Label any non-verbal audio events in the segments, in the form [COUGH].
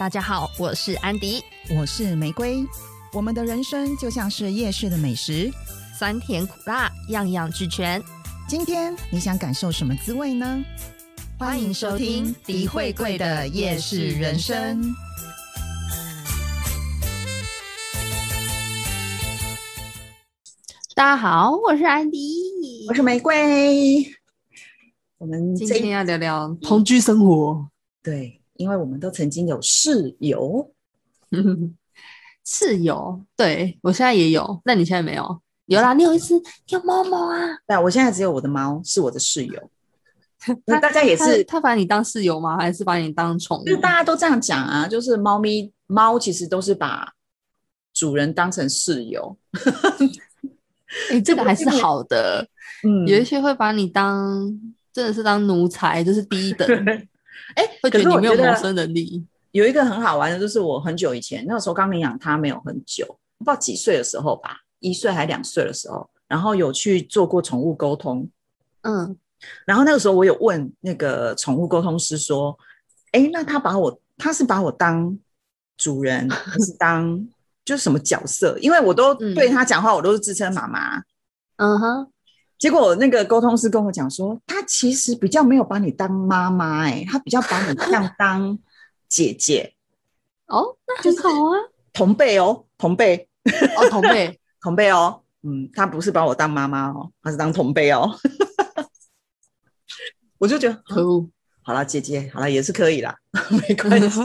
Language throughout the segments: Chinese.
大家好，我是安迪，我是玫瑰。我们的人生就像是夜市的美食，酸甜苦辣，样样俱全。今天你想感受什么滋味呢？欢迎收听迪慧贵的夜市人生。大家好，我是安迪，我是玫瑰。我们今天要聊聊同居生活。对。因为我们都曾经有室友，[LAUGHS] 室友，对我现在也有，那你现在没有？有啦，你有一只有猫猫啊？对，我现在只有我的猫是我的室友。[LAUGHS] 那大家也是，他把你当室友吗？还是把你当宠物？就大家都这样讲啊，就是猫咪猫其实都是把主人当成室友。[LAUGHS] 哎，这个还是好的。嗯，有一些会把你当真的是当奴才，就是低一等。哎，会觉得你没有谋生能力。有一个很好玩的，就是我很久以前那个时候刚领养它没有很久，不知道几岁的时候吧，一岁还两岁的时候，然后有去做过宠物沟通。嗯，然后那个时候我有问那个宠物沟通师说：“哎，那他把我他是把我当主人 [LAUGHS] 还是当就是什么角色？因为我都对他讲话，我都是自称妈妈。”嗯哼。结果那个沟通师跟我讲说，他其实比较没有把你当妈妈，哎，他比较把你像当姐姐。哦，那很好啊，同辈哦，同辈哦，同辈，[LAUGHS] 同辈哦。嗯，他不是把我当妈妈哦，他是当同辈哦。[LAUGHS] 我就觉得可恶。好了，姐姐，好了，也是可以啦，[LAUGHS] 没关系。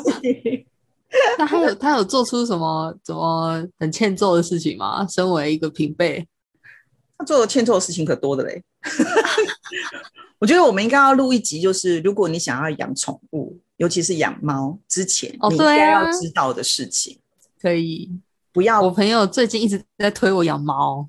那他有他有做出什么怎么很欠揍的事情吗？身为一个平辈。他做的欠揍的事情可多的嘞，[LAUGHS] 我觉得我们应该要录一集，就是如果你想要养宠物，尤其是养猫之前，你应该要知道的事情。可以，不要。我朋友最近一直在推我养猫，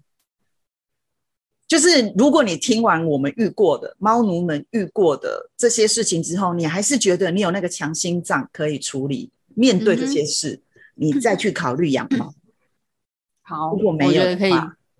就是如果你听完我们遇过的猫奴们遇过的这些事情之后，你还是觉得你有那个强心脏可以处理面对这些事，你再去考虑养猫。好，如果没有可以。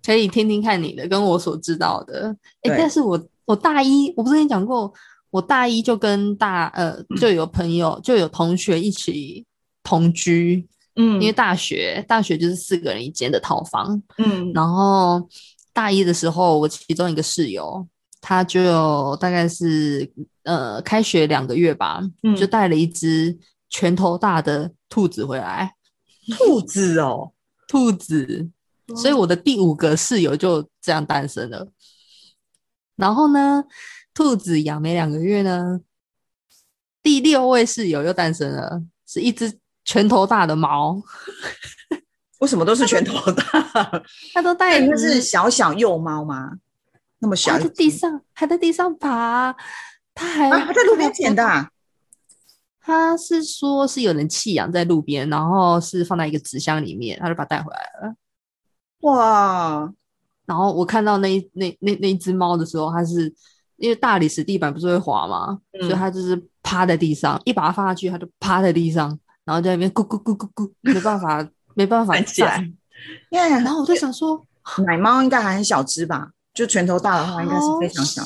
可以听听看你的，跟我所知道的。哎，但是我我大一，我不是跟你讲过，我大一就跟大呃就有朋友就有同学一起同居，嗯，因为大学大学就是四个人一间的套房，嗯，然后大一的时候，我其中一个室友，他就大概是呃开学两个月吧，就带了一只拳头大的兔子回来，兔子哦，兔子。所以我的第五个室友就这样诞生了。然后呢，兔子养没两个月呢，第六位室友又诞生了，是一只拳头大的猫。为什么都是拳头大？[LAUGHS] 它都带那是小小幼猫吗？那么小，还在地上还在地上爬，它还还在路边捡的。他是说是有人弃养在路边，然后是放在一个纸箱里面，他就把它带回来了。哇！然后我看到那那那那只猫的时候，它是因为大理石地板不是会滑吗？所以它就是趴在地上，一把它放下去，它就趴在地上，然后在那边咕咕咕咕咕，没办法没办法站。耶！然后我就想说，奶猫应该还很小只吧？就拳头大的话，应该是非常小。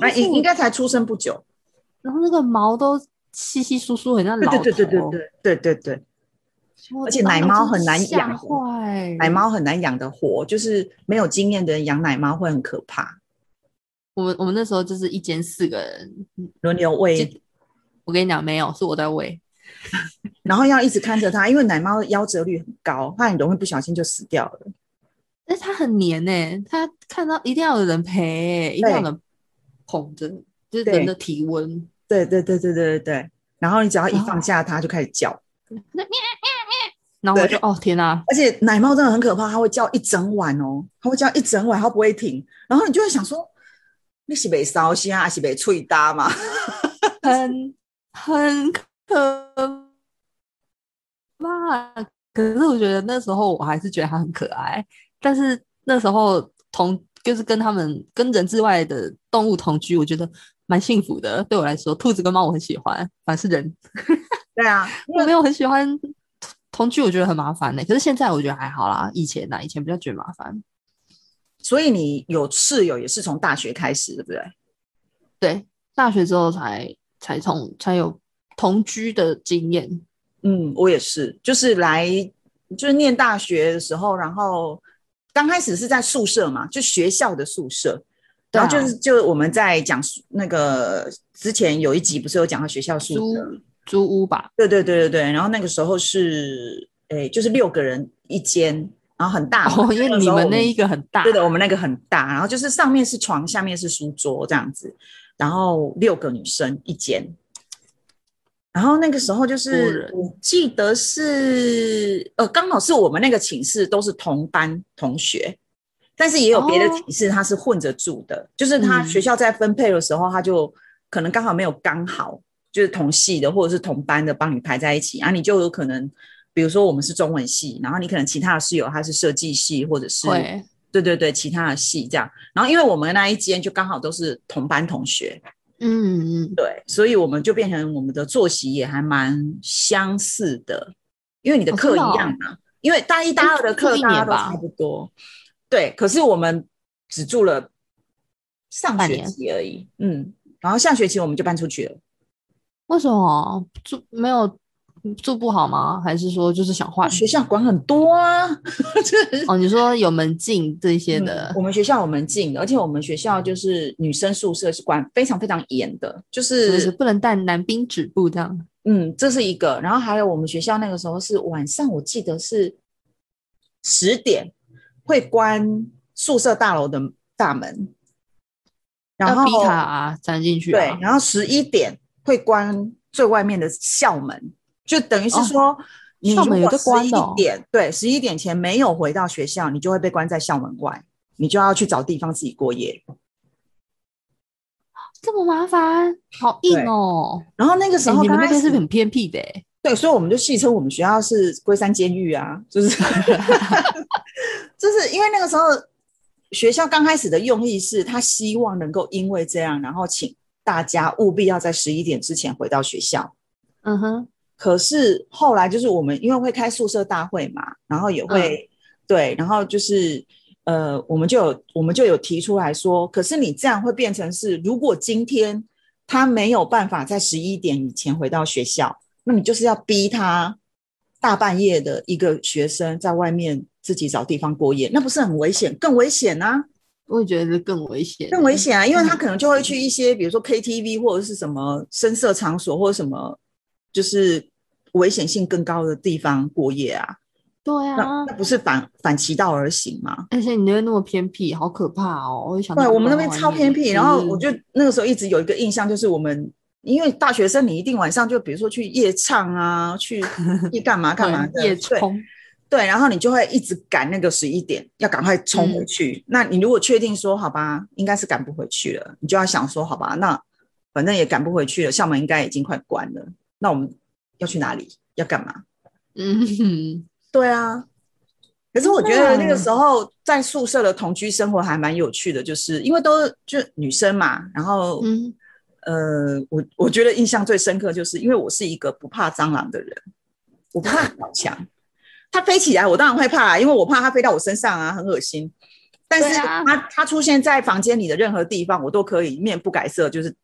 那应应该才出生不久。然后那个毛都稀稀疏疏，很像老头。对对对对对对对对。而且奶猫很难养，奶猫很难养的活，就是没有经验的人养奶猫会很可怕。我们我们那时候就是一间四个人轮流喂，我跟你讲没有，是我在喂，[LAUGHS] 然后要一直看着它，因为奶猫夭折率很高，它很容易不小心就死掉了。但是它很黏呢，它看到一定要有人陪，一定要有人捧着，就是人的体温。对对对对对对对，然后你只要一放下它，就开始叫。那然后我就哦天哪！而且奶猫真的很可怕，它会叫一整晚哦，它会叫一整晚，它不会停。然后你就会想说，你是被烧心还是被吹大嘛？[LAUGHS] 很很可怕。可是我觉得那时候我还是觉得它很可爱。但是那时候同就是跟他们跟人之外的动物同居，我觉得蛮幸福的。对我来说，兔子跟猫我很喜欢，反是人。对啊，我没有很喜欢。同居我觉得很麻烦呢，可是现在我觉得还好啦。以前呢，以前比较觉得麻烦。所以你有室友也是从大学开始，对不对？对，大学之后才才从才有同居的经验。嗯，我也是，就是来就是念大学的时候，然后刚开始是在宿舍嘛，就学校的宿舍，然后就是就我们在讲那个之前有一集不是有讲到学校宿舍租屋吧？对对对对对，然后那个时候是诶，就是六个人一间。然后很大哦，因为你们那一个很大，对的，我们那个很大，然后就是上面是床，下面是书桌这样子，然后六个女生一间，然后那个时候就是我记得是呃，刚好是我们那个寝室都是同班同学，但是也有别的寝室他是混着住的，就是他学校在分配的时候，他就可能刚好没有刚好就是同系的或者是同班的帮你排在一起啊，你就有可能。比如说我们是中文系，然后你可能其他的室友他是设计系，或者是对对对其他的系这样。然后因为我们那一间就刚好都是同班同学，嗯嗯，对，所以我们就变成我们的作息也还蛮相似的，因为你的课一样嘛。因为大一、大二的课大家都差不多，对。可是我们只住了上学期而已，嗯。然后下学期我们就搬出去了。为什么住没有？住不好吗？还是说就是想换？学校管很多啊。哦，你说有门禁这些的？我们学校有门禁，而且我们学校就是女生宿舍是管非常非常严的，就是不能带男宾止步这样。嗯，这是一个。然后还有我们学校那个时候是晚上，我记得是十点会关宿舍大楼的大门，然后逼他啊钻进去。对，然后十一点会关最外面的校门。就等于是说，你如果十一点对十一点前没有回到学校，你就会被关在校门外，你就要去找地方自己过夜。这么麻烦，好硬哦。然后那个时候，你们那边是很偏僻的，对，所以我们就戏称我们学校是龟山监狱啊，就是 [LAUGHS] [LAUGHS] 就是因为那个时候学校刚开始的用意是，他希望能够因为这样，然后请大家务必要在十一点之前回到学校。嗯哼。可是后来就是我们因为会开宿舍大会嘛，然后也会对，然后就是呃，我们就有我们就有提出来说，可是你这样会变成是，如果今天他没有办法在十一点以前回到学校，那你就是要逼他大半夜的一个学生在外面自己找地方过夜，那不是很危险？更危险啊！我也觉得是更危险，更危险啊！因为他可能就会去一些比如说 KTV 或者是什么声色场所或者什么。就是危险性更高的地方过夜啊，对啊，那不是反反其道而行吗？而且你那边那么偏僻，好可怕哦！我想，对，我们那边超偏僻。然后我就那个时候一直有一个印象，就是我们因为大学生，你一定晚上就比如说去夜唱啊，去去干嘛 [LAUGHS] 干嘛的夜冲，对，然后你就会一直赶那个十一点，要赶快冲回去。那你如果确定说好吧，应该是赶不回去了，你就要想说好吧，那反正也赶不回去了，校门应该已经快关了。那我们要去哪里？要干嘛？嗯，对啊。可是我觉得那个时候在宿舍的同居生活还蛮有趣的，就是因为都就女生嘛。然后嗯，呃，我我觉得印象最深刻，就是因为我是一个不怕蟑螂的人，我不怕 [LAUGHS] 小强，它飞起来我当然会怕，因为我怕它飞到我身上啊，很恶心。但是它它出现在房间里的任何地方，我都可以面不改色，就是。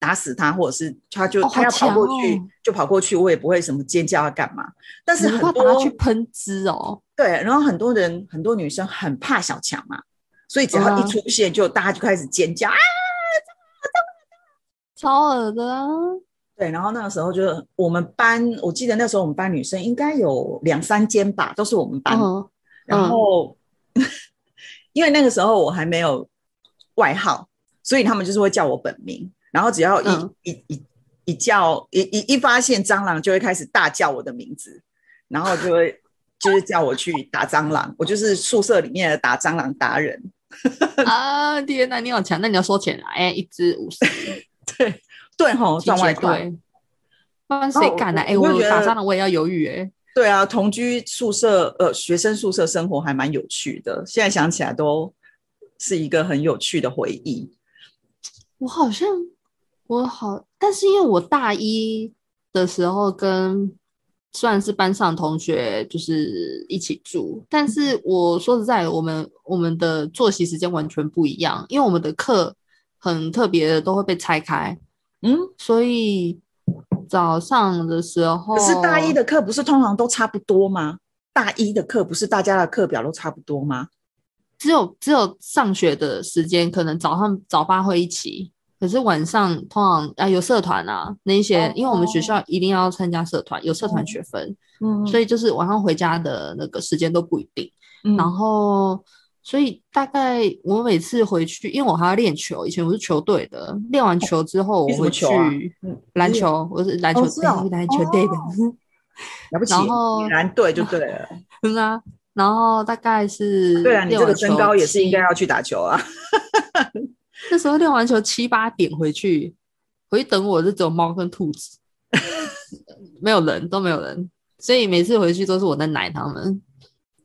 打死它，或者是它就他要跑过去就跑过去，我也不会什么尖叫啊干嘛。但是很多去喷汁哦，对，然后很多人很多女生很怕小强嘛，所以只要一出现，就大家就开始尖叫啊，超恶的啊！对，然后那个时候就是我们班，我记得那时候我们班女生应该有两三间吧，都是我们班。然后 [LAUGHS] 因为那个时候我还没有外号，所以他们就是会叫我本名。然后只要一一一一叫一一一发现蟑螂，就会开始大叫我的名字，然后就会就是叫我去打蟑螂。我就是宿舍里面的打蟑螂达人 [LAUGHS] 啊！天哪，你好强！那你要收钱啊？哎，一只五十，[LAUGHS] 对对吼，赚外快。不然谁敢呢？哎，我打仗了我也要犹豫哎。对啊，同居宿舍呃，学生宿舍生活还蛮有趣的，现在想起来都是一个很有趣的回忆。我好像。我好，但是因为我大一的时候跟算是班上同学就是一起住，但是我说实在，我们我们的作息时间完全不一样，因为我们的课很特别的都会被拆开，嗯，所以早上的时候，可是大一的课不是通常都差不多吗？大一的课不是大家的课表都差不多吗？只有只有上学的时间，可能早上早八会一起，可是晚上通常啊有社团啊那些，因为我们学校一定要参加社团，有社团学分，嗯，所以就是晚上回家的那个时间都不一定。然后，所以大概我每次回去，因为我还要练球，以前我是球队的，练完球之后我会去篮球，我是篮球队，篮球队的，了不起，篮队就对了，[LAUGHS] 嗯啊。然后大概是对啊，你这个身高也是应该要去打球啊。那时候练完球七八点回去，回去等我是只有猫跟兔子，[LAUGHS] 没有人都没有人，所以每次回去都是我在奶他们。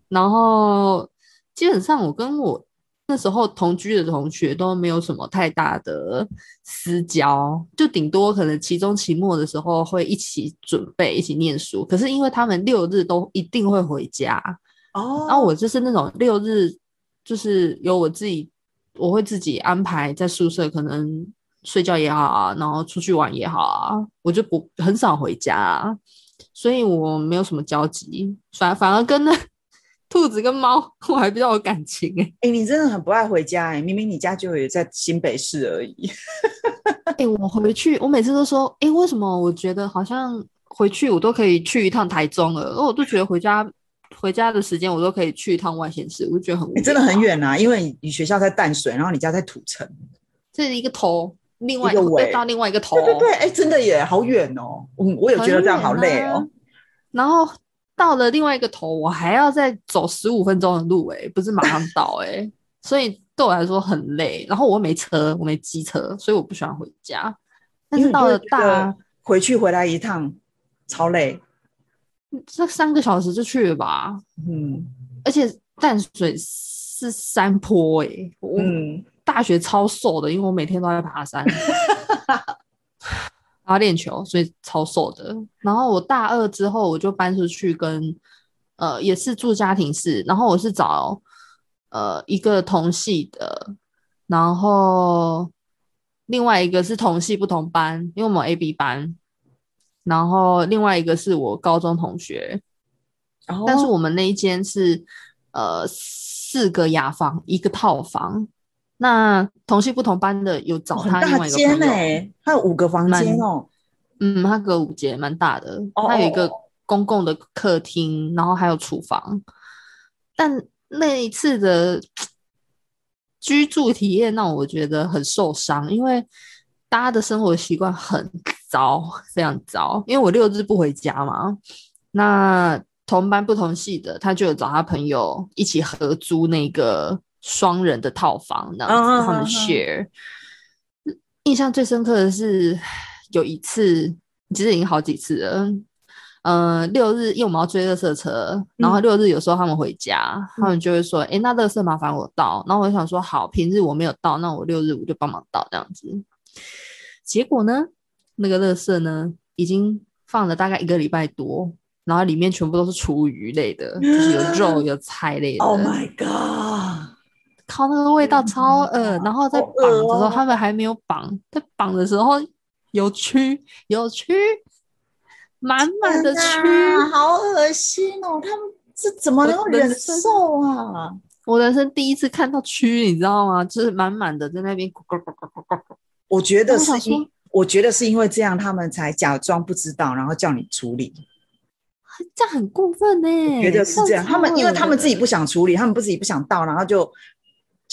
然后基本上我跟我那时候同居的同学都没有什么太大的私交，就顶多可能期中期末的时候会一起准备一起念书。可是因为他们六日都一定会回家。哦，然后我就是那种六日，就是有我自己，我会自己安排在宿舍，可能睡觉也好啊，然后出去玩也好啊，我就不很少回家，啊所以我没有什么交集，反反而跟那兔子跟猫 [LAUGHS] 我还比较有感情哎，哎，你真的很不爱回家哎，明明你家就有在新北市而已，[LAUGHS] 哎，我回去，我每次都说，哎，为什么我觉得好像回去我都可以去一趟台中了，而我都觉得回家。回家的时间我都可以去一趟外县市，我就觉得很真的很远啊，因为你学校在淡水，然后你家在土城，这是一个头，另外一个尾到另外一个头，对对对，哎，真的耶，好远哦，我，我也觉得这样好累哦。然后到了另外一个头，我还要再走十五分钟的路，哎，不是马上到，哎，所以对我来说很累。然后我没车，我没机车，所以我不喜欢回家。但是到了大回去回来一趟超累。这三个小时就去了吧，嗯，而且淡水是山坡哎，我，大学超瘦的，因为我每天都在爬山，[LAUGHS] 然后练球，所以超瘦的。然后我大二之后我就搬出去跟，呃，也是住家庭式，然后我是找呃一个同系的，然后另外一个是同系不同班，因为我们 A B 班。然后另外一个是我高中同学，然后但是我们那一间是呃四个雅房一个套房，那同系不同班的有找他另外一个朋友，他有五个房间哦，嗯，他隔五间蛮大的，他有一个公共的客厅，然后还有厨房，但那一次的居住体验让我觉得很受伤，因为大家的生活习惯很。糟，非常糟，因为我六日不回家嘛。那同班不同系的，他就有找他朋友一起合租那个双人的套房，然后他们 share。印象最深刻的是有一次，其实已经好几次了。嗯，六日因为我们要追热色车，然后六日有时候他们回家，他们就会说：“哎，那乐色麻烦我倒。”然后我就想说：“好，平日我没有倒，那我六日我就帮忙倒这样子。”结果呢？那个乐色呢，已经放了大概一个礼拜多，然后里面全部都是厨余类的，就是有肉 [GASPS] 有菜类的。Oh my god！靠，那个味道超恶。然后在绑的时候，他们还没有绑，在绑的时候有蛆，有蛆，满满的蛆，好恶心哦！他们是怎么能够忍受啊？我人生第一次看到蛆，你知道吗？就是满满的在那边。我觉得是。我觉得是因为这样，他们才假装不知道，然后叫你处理，这样很过分呢。觉得是这样，他们因为他们自己不想处理，他们不自己不想倒，然后就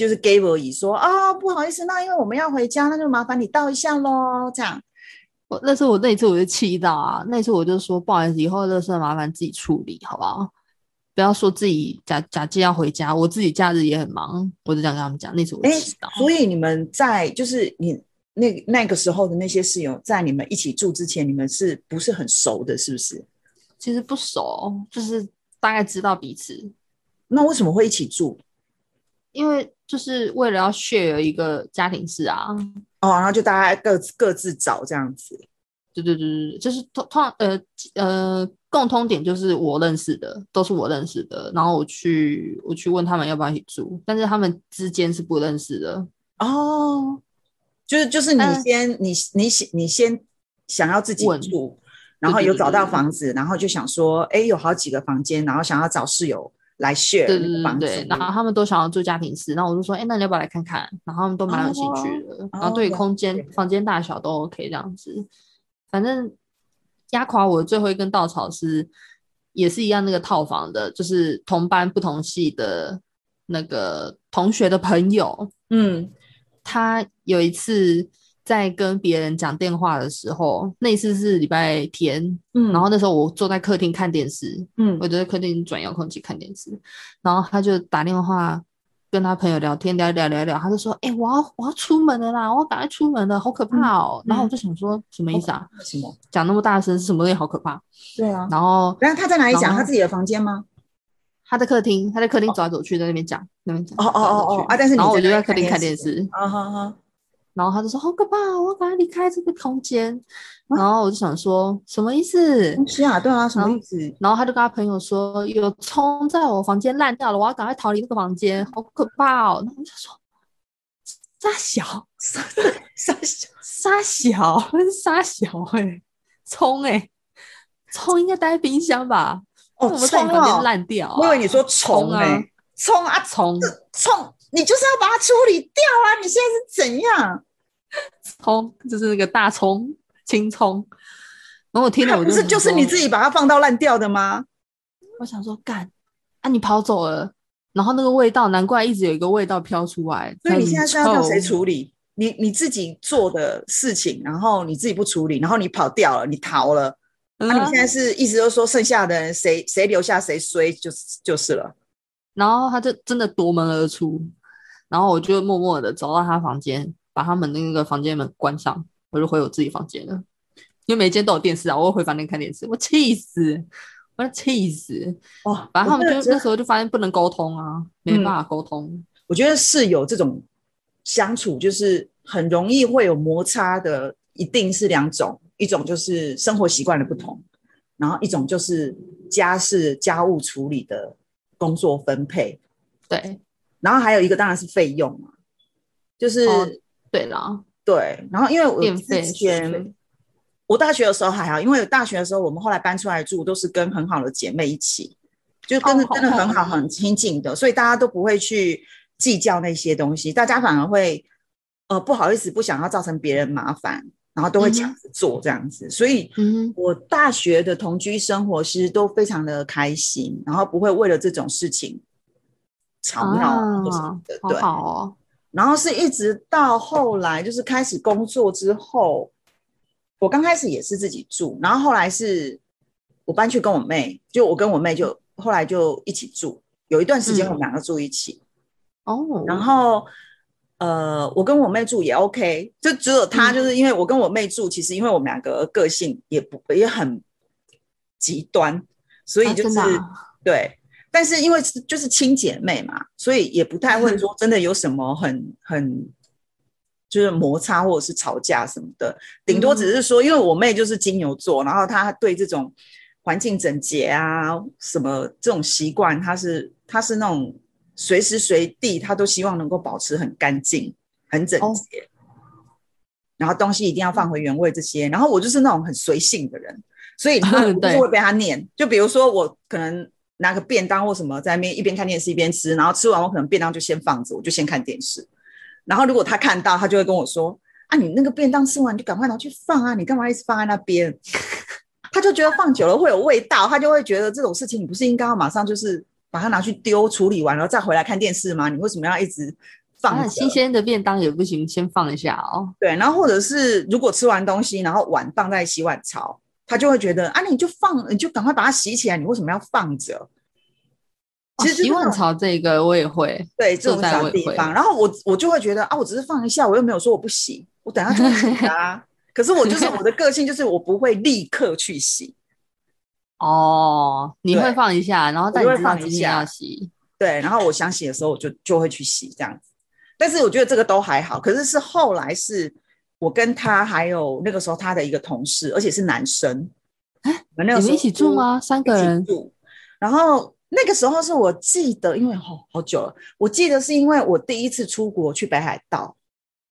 就是 give 而已，说啊不好意思，那因为我们要回家，那就麻烦你倒一下喽。这样，我那时候我那一次我就气到啊，那次我就说不好意思，以后垃圾麻烦自己处理，好不好？不要说自己假假借要回家，我自己假日也很忙，我就这样跟他们讲。那次我知道，所以你们在就是你。那那个时候的那些室友，在你们一起住之前，你们是不是很熟的？是不是？其实不熟，就是大概知道彼此。那为什么会一起住？因为就是为了要 share 一个家庭式啊。哦，然后就大家各自各自找这样子。对对对对，就是通通呃呃共通点就是我认识的都是我认识的，然后我去我去问他们要不要一起住，但是他们之间是不认识的。哦。就是就是你先你你你先想要自己住，然后有找到房子，然后就想说，哎，有好几个房间，然后想要找室友来 share 房子，然后他们都想要住家庭式，然后我就说，哎，那你要不要来看看？然后他们都蛮有兴趣的，然后对空间、房间大小都 OK 这样子。反正压垮我的最后一根稻草是，也是一样那个套房的，就是同班不同系的那个同学的朋友，嗯。他有一次在跟别人讲电话的时候，那次是礼拜天，嗯，然后那时候我坐在客厅看电视，嗯，我就在客厅转遥控器看电视，然后他就打电话跟他朋友聊天，聊聊聊聊，他就说：“哎，我要我要出门了啦，我要赶快出门了，好可怕哦。”然后我就想说，什么意思啊？什么讲那么大声？是什么东西好可怕？对啊。然后，然后他在哪里讲？他自己的房间吗？他在客厅，他在客厅走来走去，在那边讲，那边讲。哦哦哦哦啊！但是然后我就在客厅看电视。啊哈哈。然后他就说好可怕，我要赶快离开这个空间。然后我就想说什么意思？是啊，对啊，什么意思？然后他就跟他朋友说有葱在我房间烂掉了，我要赶快逃离这个房间，好可怕哦。然后我就说沙小沙沙小沙小沙小哎，葱哎，葱应该待在冰箱吧？哦，葱啊，烂掉。我以为你说虫哎，葱啊，葱葱，你就是要把它处理掉啊！你现在是怎样？葱就是那个大葱、青葱。然后我听了，我就是就是你自己把它放到烂掉的吗？我想说，干啊！你跑走了，然后那个味道，难怪一直有一个味道飘出来。所以你现在是要叫谁处理？你你自己做的事情，然后你自己不处理，然后你跑掉了，你逃了。那你现在是意思就是说，剩下的人谁谁留下谁衰，就是就是了。然后他就真的夺门而出，然后我就默默的走到他房间，把他们那个房间门关上，我就回我自己房间了。因为每间都有电视啊，我回房间看电视，我气死，我要气死哇！反正他们就那时候就发现不能沟通啊，没办法沟通。我觉得室友这种相处就是很容易会有摩擦的，一定是两种。一种就是生活习惯的不同，然后一种就是家事家务处理的工作分配，对，然后还有一个当然是费用嘛，就是对了，对，然后因为我之前我大学的时候还好，因为大学的时候我们后来搬出来住都是跟很好的姐妹一起，就跟真的很好很亲近的，所以大家都不会去计较那些东西，大家反而会呃不好意思不想要造成别人麻烦。然后都会抢着做这样子，所以我大学的同居生活其实都非常的开心，然后不会为了这种事情吵闹或什么的。对，好哦。然后是一直到后来，就是开始工作之后，我刚开始也是自己住，然后后来是我搬去跟我妹，就我跟我妹就后来就一起住，有一段时间我们两个住一起。哦，然后。呃，我跟我妹住也 OK，就只有她，就是因为我跟我妹住，其实因为我们两个个性也不也很极端，所以就是对，但是因为就是亲姐妹嘛，所以也不太会说真的有什么很很就是摩擦或者是吵架什么的，顶多只是说，因为我妹就是金牛座，然后她对这种环境整洁啊什么这种习惯，她是她是那种。随时随地，她都希望能够保持很干净、很整洁，然后东西一定要放回原位。这些，然后我就是那种很随性的人，所以就 [LAUGHS] 会被他念。就比如说，我可能拿个便当或什么在那边一边看电视一边吃，然后吃完我可能便当就先放着，我就先看电视。然后如果他看到，他就会跟我说：“啊，你那个便当吃完就赶快拿去放啊，你干嘛一直放在那边？” [LAUGHS] 他就觉得放久了会有味道，他就会觉得这种事情你不是应该要马上就是。把它拿去丢处理完，然后再回来看电视吗？你为什么要一直放？新鲜的便当也不行，先放一下哦。对，然后或者是如果吃完东西，然后碗放在洗碗槽，他就会觉得啊，你就放，你就赶快把它洗起来，你为什么要放着？其实洗碗槽这个我也会，对这种小地方，然后我我就会觉得啊，我只是放一下，我又没有说我不洗，我等下就洗啊。[LAUGHS] 可是我就是我的个性，就是我不会立刻去洗。哦，你会放一下，然后再放一下洗。对，然后我想洗的时候，我就就会去洗这样子。但是我觉得这个都还好。可是是后来是我跟他还有那个时候他的一个同事，而且是男生。哎，你们一起住吗？三个人住。然后那个时候是我记得，因为好好久了，我记得是因为我第一次出国去北海道，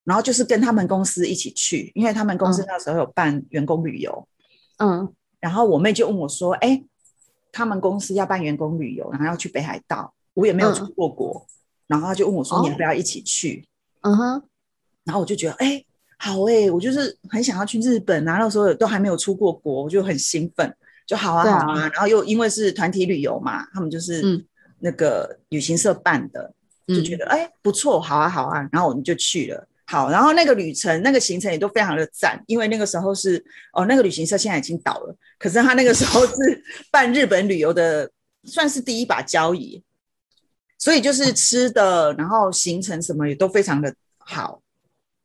然后就是跟他们公司一起去，因为他们公司那时候有办员工旅游，嗯，然后我妹就问我说：“哎，他们公司要办员工旅游，然后要去北海道，我也没有出过国，然后他就问我说：你要不要一起去？嗯哼，然后我就觉得，哎，好哎，我就是很想要去日本啊，那时候都还没有出过国，我就很兴奋，就好啊好啊，然后又因为是团体旅游嘛，他们就是那个旅行社办的，就觉得哎不错，好啊好啊，然后我们就去了。”好，然后那个旅程、那个行程也都非常的赞，因为那个时候是哦，那个旅行社现在已经倒了，可是他那个时候是 [LAUGHS] 办日本旅游的，算是第一把交椅，所以就是吃的，然后行程什么也都非常的好，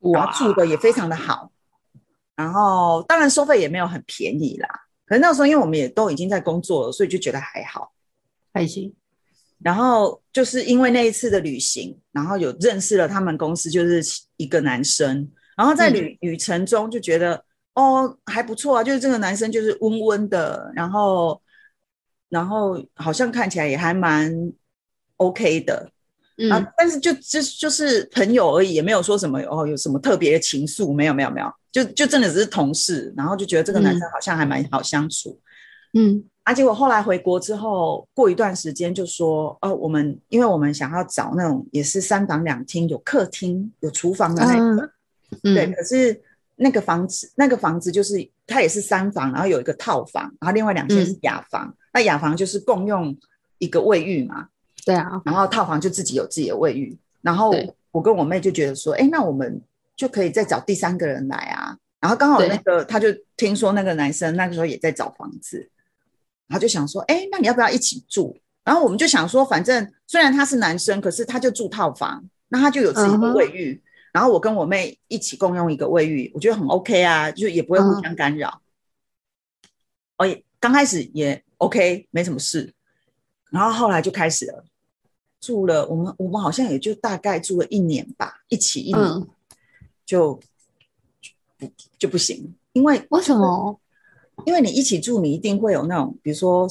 哇，住的也非常的好，然后当然收费也没有很便宜啦，可是那时候因为我们也都已经在工作了，所以就觉得还好，开心。然后就是因为那一次的旅行，然后有认识了他们公司，就是一个男生。然后在旅旅程中就觉得哦还不错啊，就是这个男生就是温温的，然后然后好像看起来也还蛮 OK 的，嗯。但是就就就是朋友而已，也没有说什么哦有什么特别的情愫，没有没有没有，就就真的只是同事，然后就觉得这个男生好像还蛮好相处，嗯。啊！结果后来回国之后，过一段时间就说：“哦，我们因为我们想要找那种也是三房两厅，有客厅、有厨房的那个，对。可是那个房子，那个房子就是它也是三房，然后有一个套房，然后另外两间是雅房。那雅房就是共用一个卫浴嘛，对啊。然后套房就自己有自己的卫浴。然后我跟我妹就觉得说：，哎，那我们就可以再找第三个人来啊。然后刚好那个他就听说那个男生那个时候也在找房子。”然后就想说，哎，那你要不要一起住？然后我们就想说，反正虽然他是男生，可是他就住套房，那他就有自己的卫浴。然后我跟我妹一起共用一个卫浴，我觉得很 OK 啊，就也不会互相干扰。哦，刚开始也 OK，没什么事。然后后来就开始了，住了我们我们好像也就大概住了一年吧，一起一年就不就不行，因为为什么？因为你一起住，你一定会有那种，比如说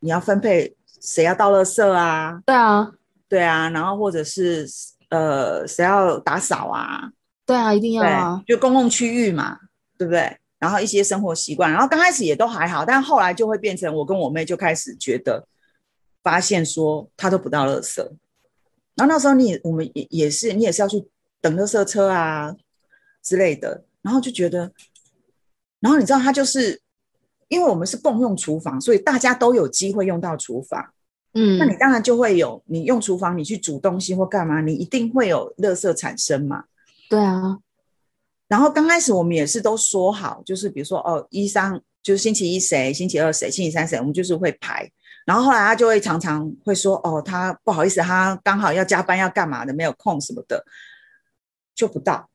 你要分配谁要倒垃圾啊？对啊，对啊，然后或者是呃谁要打扫啊？对啊，一定要啊，就公共区域嘛，对不对？然后一些生活习惯，然后刚开始也都还好，但后来就会变成我跟我妹就开始觉得，发现说他都不到垃圾，然后那时候你我们也也是你也是要去等垃圾车啊之类的，然后就觉得，然后你知道他就是。因为我们是共用厨房，所以大家都有机会用到厨房。嗯，那你当然就会有，你用厨房，你去煮东西或干嘛，你一定会有垃圾产生嘛。对啊。然后刚开始我们也是都说好，就是比如说哦，一三就是星期一谁，星期二谁，星期三谁，我们就是会排。然后后来他就会常常会说哦，他不好意思，他刚好要加班要干嘛的，没有空什么的，就不到。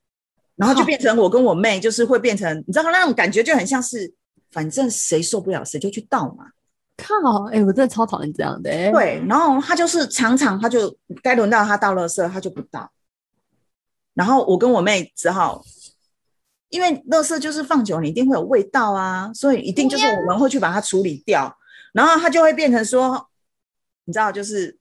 然后就变成我跟我妹，就是会变成，你知道那种感觉就很像是。反正谁受不了谁就去倒嘛，靠！哎，我真的超讨厌这样的。对，然后他就是常常他就该轮到他倒垃圾，他就不倒。然后我跟我妹只好，因为垃圾就是放久，你一定会有味道啊，所以一定就是我们会去把它处理掉。然后他就会变成说，你知道，就是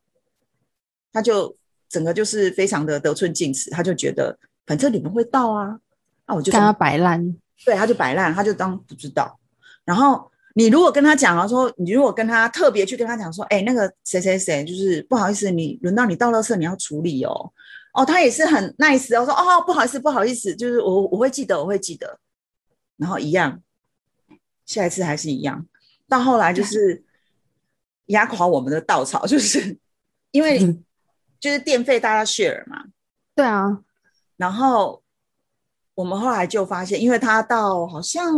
他就整个就是非常的得寸进尺，他就觉得反正你们会到啊，那我就跟他摆烂。对，他就摆烂，他就当不知道。然后你如果跟他讲了说，你如果跟他特别去跟他讲说，哎，那个谁谁谁，就是不好意思，你轮到你倒垃圾，你要处理哦。哦，他也是很 nice，哦说哦，不好意思，不好意思，就是我我会记得，我会记得。然后一样，下一次还是一样。到后来就是压垮我们的稻草，就是因为就是电费大家 share 嘛。对啊。然后我们后来就发现，因为他到好像。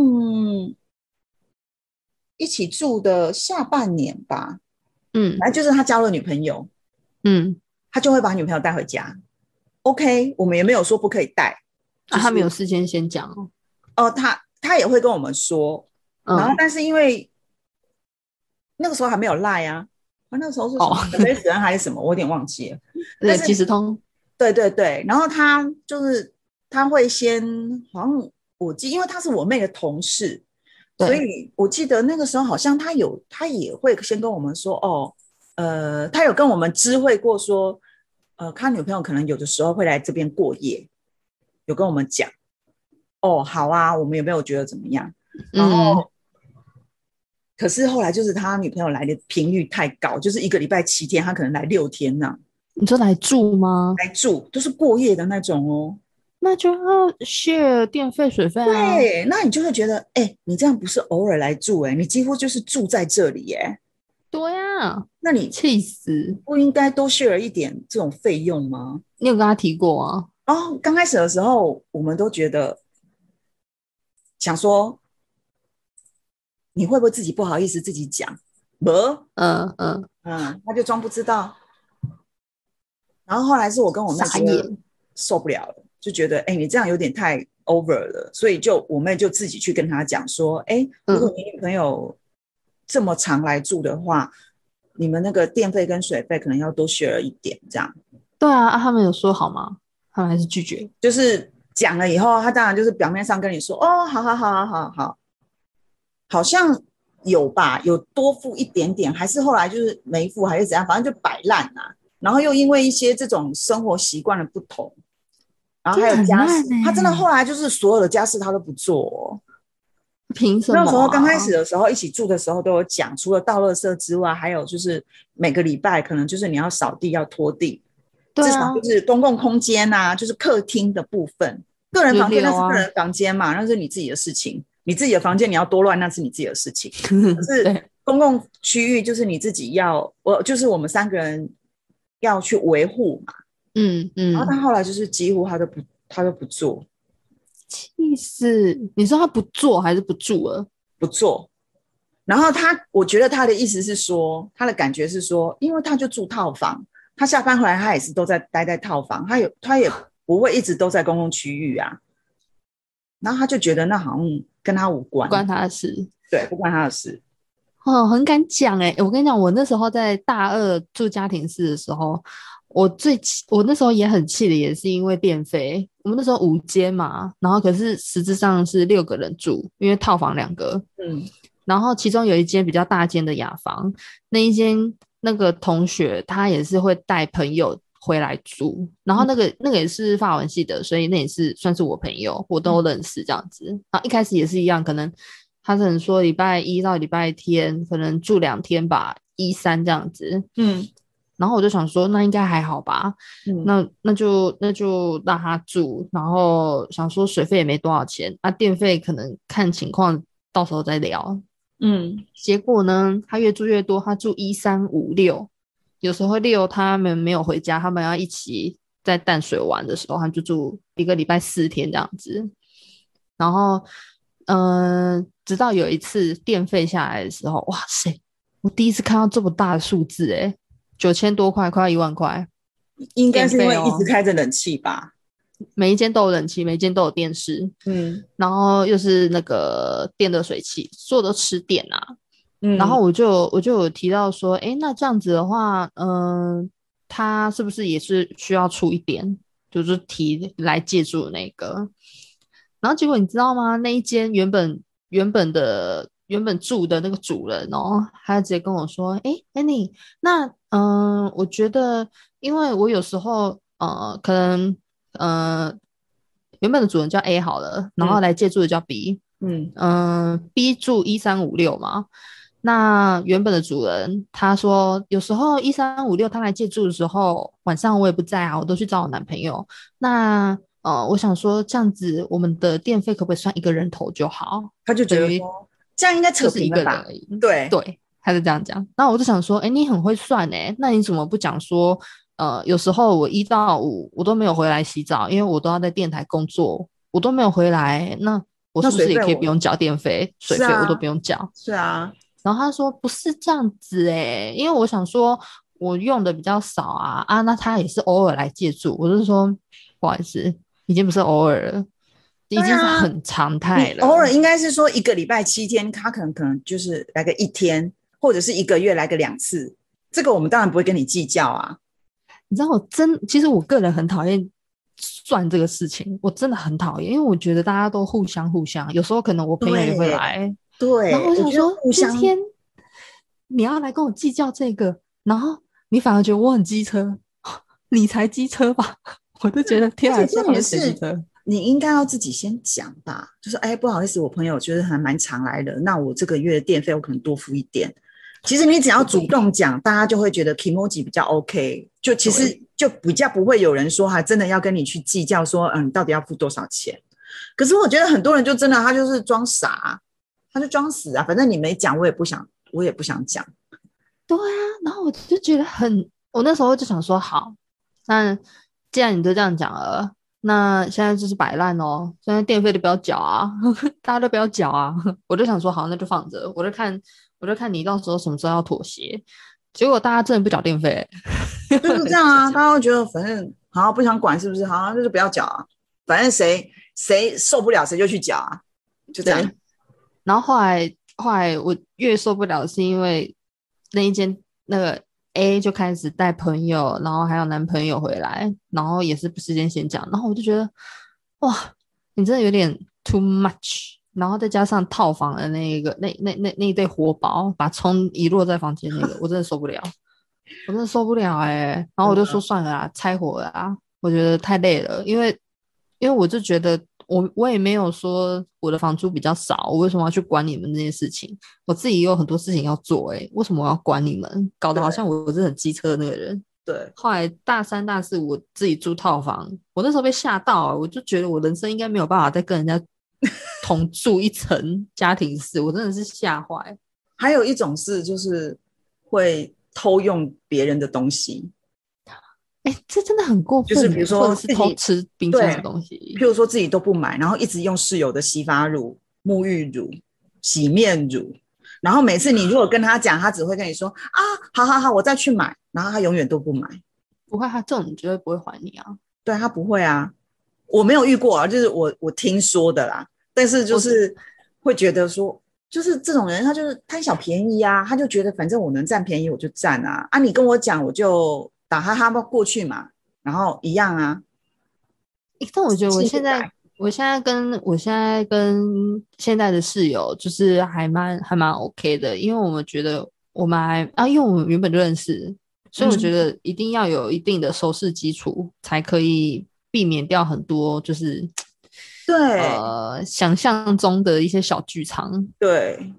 一起住的下半年吧，嗯，反正就是他交了女朋友，嗯，他就会把女朋友带回家。OK，我们也没有说不可以带，啊，他没有事先先讲哦。哦，他他也会跟我们说，然后但是因为那个时候还没有赖啊，啊，那个时候是什么？人还是什么？我有点忘记了。[LAUGHS] 对，即时通。对对对，然后他就是他会先，好像我记，因为他是我妹的同事。所以我记得那个时候好像他有，他也会先跟我们说哦，呃，他有跟我们知会过说，呃，他女朋友可能有的时候会来这边过夜，有跟我们讲，哦，好啊，我们有没有觉得怎么样？然后，可是后来就是他女朋友来的频率太高，就是一个礼拜七天，他可能来六天呢。你说来住吗？来住都是过夜的那种哦。那就要 share 电费水费啊。对，那你就会觉得，哎，你这样不是偶尔来住，哎，你几乎就是住在这里，耶。对呀，那你气死，不应该多 share 一点这种费用吗？你有跟他提过啊？哦，刚开始的时候，我们都觉得想说，你会不会自己不好意思自己讲？不，嗯嗯嗯，他就装不知道。然后后来是我跟我妹觉得受不了了，就觉得哎，你这样有点太 over 了，所以就我妹就自己去跟他讲说，哎，如果你女朋友这么常来住的话，你们那个电费跟水费可能要多 share 一点，这样。对啊，他们有说好吗？他们还是拒绝？就是讲了以后，他当然就是表面上跟你说，哦，好好好好好好，好像有吧，有多付一点点，还是后来就是没付，还是怎样，反正就摆烂啊。然后又因为一些这种生活习惯的不同，然后还有家事，他真的后来就是所有的家事他都不做。凭什么？那时候刚开始的时候一起住的时候都有讲，除了倒垃圾之外，还有就是每个礼拜可能就是你要扫地要拖地，至少就是公共空间呐，就是客厅的部分，个人房间那是个人房间嘛，那是你自己的事情。你自己的房间你要多乱那是你自己的事情，[LAUGHS] 可是公共区域就是你自己要，我就是我们三个人。要去维护嘛，嗯嗯，然后他后来就是几乎他都不他都不做，气死！你说他不做还是不住了？不做。然后他，我觉得他的意思是说，他的感觉是说，因为他就住套房，他下班回来他也是都在待在套房，他有他也不会一直都在公共区域啊。然后他就觉得那好像跟他无关，关他的事，对，不关他的事。哦，很敢讲哎！我跟你讲，我那时候在大二住家庭式的时候，我最气，我那时候也很气的，也是因为电费。我们那时候五间嘛，然后可是实质上是六个人住，因为套房两个，嗯，然后其中有一间比较大间的雅房，那一间那个同学他也是会带朋友回来住，然后那个那个也是法文系的，所以那也是算是我朋友，我都认识这样子。然后一开始也是一样，可能。他可能说礼拜一到礼拜天可能住两天吧，一三这样子。嗯，然后我就想说，那应该还好吧。嗯，那那就那就让他住，然后想说水费也没多少钱，啊，电费可能看情况到时候再聊。嗯，结果呢，他越住越多，他住一三五六，有时候六他们没有回家，他们要一起在淡水玩的时候，他就住一个礼拜四天这样子，然后。嗯，直到有一次电费下来的时候，哇塞！我第一次看到这么大的数字，哎，九千多块，快要一万块。应该是因为一直开着冷气吧？每一间都有冷气，每一间都有电视，嗯，然后又是那个电热水器，所有都吃电啊。嗯，然后我就我就有提到说，哎，那这样子的话，嗯，他是不是也是需要出一点，就是提来借助那个？然后结果你知道吗？那一间原本原本的原本住的那个主人哦，他直接跟我说：“哎，Annie，那嗯，我觉得，因为我有时候呃，可能呃，原本的主人叫 A 好了，然后来借住的叫 B，嗯嗯，B 住一三五六嘛。那原本的主人他说，有时候一三五六他来借住的时候，晚上我也不在啊，我都去找我男朋友。那呃，我想说这样子，我们的电费可不可以算一个人头就好？他就觉得这样应该扯平了吧？对对，他是这样讲。那我就想说，哎，你很会算哎，那你怎么不讲说，呃，有时候我一到五我都没有回来洗澡，因为我都要在电台工作，我都没有回来，那我是不是也可以不用缴电费？水费我都不用缴。是啊。然后他说不是这样子哎，因为我想说我用的比较少啊啊，那他也是偶尔来借住，我就说不好意思。已经不是偶尔了，已经是很常态了。偶尔应该是说一个礼拜七天，他可能可能就是来个一天，或者是一个月来个两次。这个我们当然不会跟你计较啊。你知道我真，其实我个人很讨厌算这个事情，我真的很讨厌，因为我觉得大家都互相互相，有时候可能我朋友也会来，对。然后我想说，今天你要来跟我计较这个，然后你反而觉得我很机车，[LAUGHS] 你才机车吧？[LAUGHS] 我都觉得天啊，这也是你应该要自己先讲吧，就是哎，不好意思，我朋友就是还蛮常来的，那我这个月的电费我可能多付一点。其实你只要主动讲，大家就会觉得 emoji 比较 OK，就其实就比较不会有人说还真的要跟你去计较说，嗯，到底要付多少钱。可是我觉得很多人就真的他就是装傻，他就装死啊，反正你没讲，我也不想，我也不想讲。对啊，然后我就觉得很，我那时候就想说，好，那既然你都这样讲了，那现在就是摆烂哦，现在电费都不要缴啊，[LAUGHS] 大家都不要缴啊，我就想说，好，那就放着，我就看。我就看你到时候什么时候要妥协，结果大家真的不缴电费，就是这样啊！[LAUGHS] 大家会觉得反正好不想管是不是？好，那就不要缴啊！反正谁谁受不了谁就去缴啊，就这样。然后后来后来我越受不了，是因为那一间那个 A 就开始带朋友，然后还有男朋友回来，然后也是不时间先讲，然后我就觉得哇，你真的有点 too much。然后再加上套房的那个那那那那一对活宝，把葱遗落在房间那个，我真的受不了，我真的受不了哎！然后我就说算了啦，拆伙了啊！我觉得太累了，因为因为我就觉得我我也没有说我的房租比较少，我为什么要去管你们这些事情？我自己也有很多事情要做哎，为什么我要管你们？搞得好像我我是很机车的那个人。对，后来大三大四我自己租套房，我那时候被吓到，我就觉得我人生应该没有办法再跟人家。[LAUGHS] 同住一层家庭式，我真的是吓坏。还有一种是，就是会偷用别人的东西。哎，这真的很过分。就是比如说自己偷吃冰箱的东西，譬如说自己都不买，然后一直用室友的洗发乳、沐浴乳、洗面乳，然后每次你如果跟他讲，他只会跟你说啊，好好好，我再去买，然后他永远都不买。不会，他这种绝对不会还你啊。对他不会啊。我没有遇过啊，就是我我听说的啦。但是就是会觉得说，就是这种人，他就是贪小便宜啊，他就觉得反正我能占便宜我就占啊啊！你跟我讲，我就打哈哈过去嘛，然后一样啊。但我觉得我现在，我现在跟我现在跟现在的室友就是还蛮还蛮 OK 的，因为我们觉得我们还啊，因为我们原本就认识，所以我觉得一定要有一定的收视基础才可以。避免掉很多就是对呃想象中的一些小剧场。对，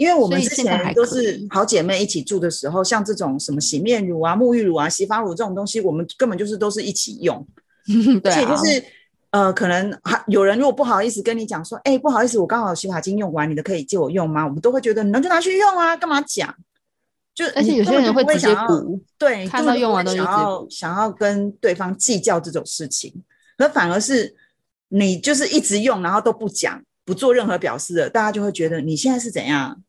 因为我们之前都是好姐妹一起住的时候，像这种什么洗面乳啊、沐浴乳啊、洗发乳这种东西，我们根本就是都是一起用。[LAUGHS] 而且就是呃，可能还有人如果不好意思跟你讲说，哎，不好意思，我刚好洗发精用完，你的可以借我用吗？我们都会觉得，你能就拿去用啊，干嘛讲？就而且有些人会直接补，对，看到用完都想要想要跟对方计较这种事情，可反而是你就是一直用，然后都不讲，不做任何表示的，大家就会觉得你现在是怎样？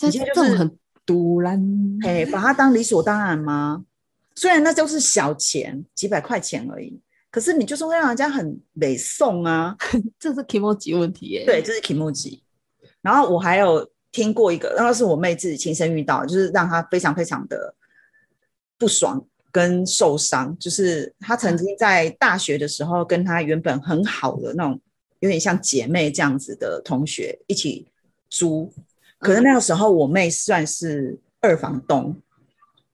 你现在就是很独然，哎，把它当理所当然吗？虽然那就是小钱，几百块钱而已，可是你就是会让人家很美送啊，[LAUGHS] 这是 o j i 问题耶。对，这是 o j i 然后我还有。听过一个，然后是我妹自己亲身遇到，就是让她非常非常的不爽跟受伤。就是她曾经在大学的时候，跟她原本很好的那种，有点像姐妹这样子的同学一起租。可是那个时候，我妹算是二房东，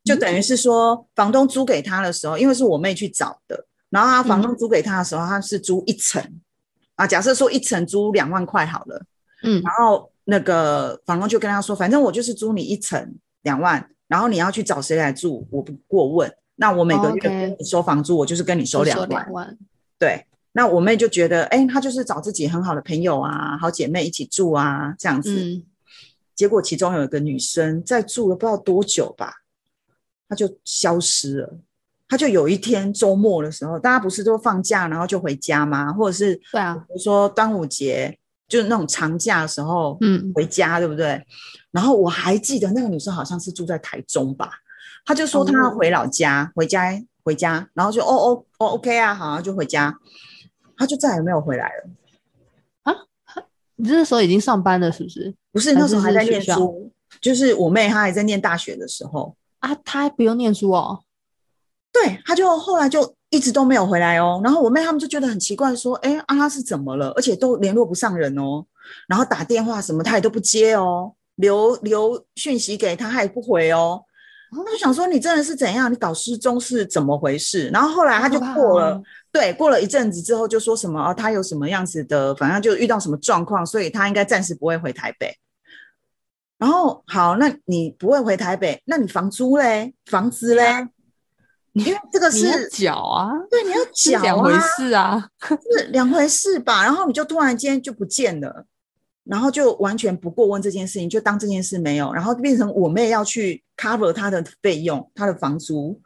就等于是说，房东租给她的时候，因为是我妹去找的，然后她房东租给她的时候，她是租一层啊。假设说一层租两万块好了，嗯，然后。那个房东就跟他说：“反正我就是租你一层两万，然后你要去找谁来住，我不过问。那我每个月跟你收房租，我就是跟你收两万。对，那我妹就觉得，哎，她就是找自己很好的朋友啊，好姐妹一起住啊，这样子。结果其中有一个女生在住了不知道多久吧，她就消失了。她就有一天周末的时候，大家不是都放假，然后就回家吗？或者是对啊，比如说端午节。”就是那种长假的时候，嗯，回家对不对？然后我还记得那个女生好像是住在台中吧，她就说她要回老家，回家回家，然后就哦哦哦，OK 啊，好，就回家，她就再也没有回来了。啊？你这时候已经上班了是不是？不是，那时候还在念书，就是我妹她还在念大学的时候啊，她还不用念书哦。对，她就后来就。一直都没有回来哦，然后我妹他们就觉得很奇怪，说：“哎，阿拉是怎么了？而且都联络不上人哦，然后打电话什么她也都不接哦，留留讯息给她她也不回哦。”他就想说你真的是怎样？你搞失踪是怎么回事？然后后来他就过了，对，过了一阵子之后就说什么哦，他有什么样子的，反正就遇到什么状况，所以他应该暂时不会回台北。然后好，那你不会回台北，那你房租嘞，房子嘞？因为这个是缴啊，对，你要缴啊，两回事啊，是两回事吧？然后你就突然间就不见了。然后就完全不过问这件事情，就当这件事没有，然后变成我妹要去 cover 她的费用，她的房租，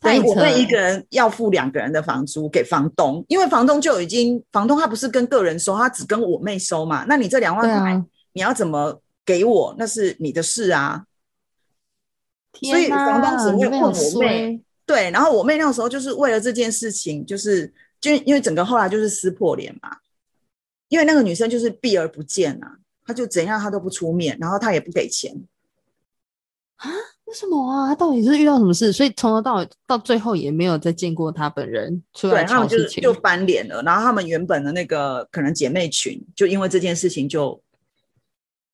等于我妹一个人要付两个人的房租给房东，因为房东就已经，房东他不是跟个人收，他只跟我妹收嘛，那你这两万块你要怎么给我，那是你的事啊。所以房东只会问我妹，对，然后我妹那个时候就是为了这件事情，就是就因为整个后来就是撕破脸嘛。因为那个女生就是避而不见啊，她就怎样她都不出面，然后她也不给钱啊？为什么啊？她到底是遇到什么事？所以从头到尾到最后也没有再见过她本人出来他们就就翻脸了。然后他们原本的那个可能姐妹群，就因为这件事情就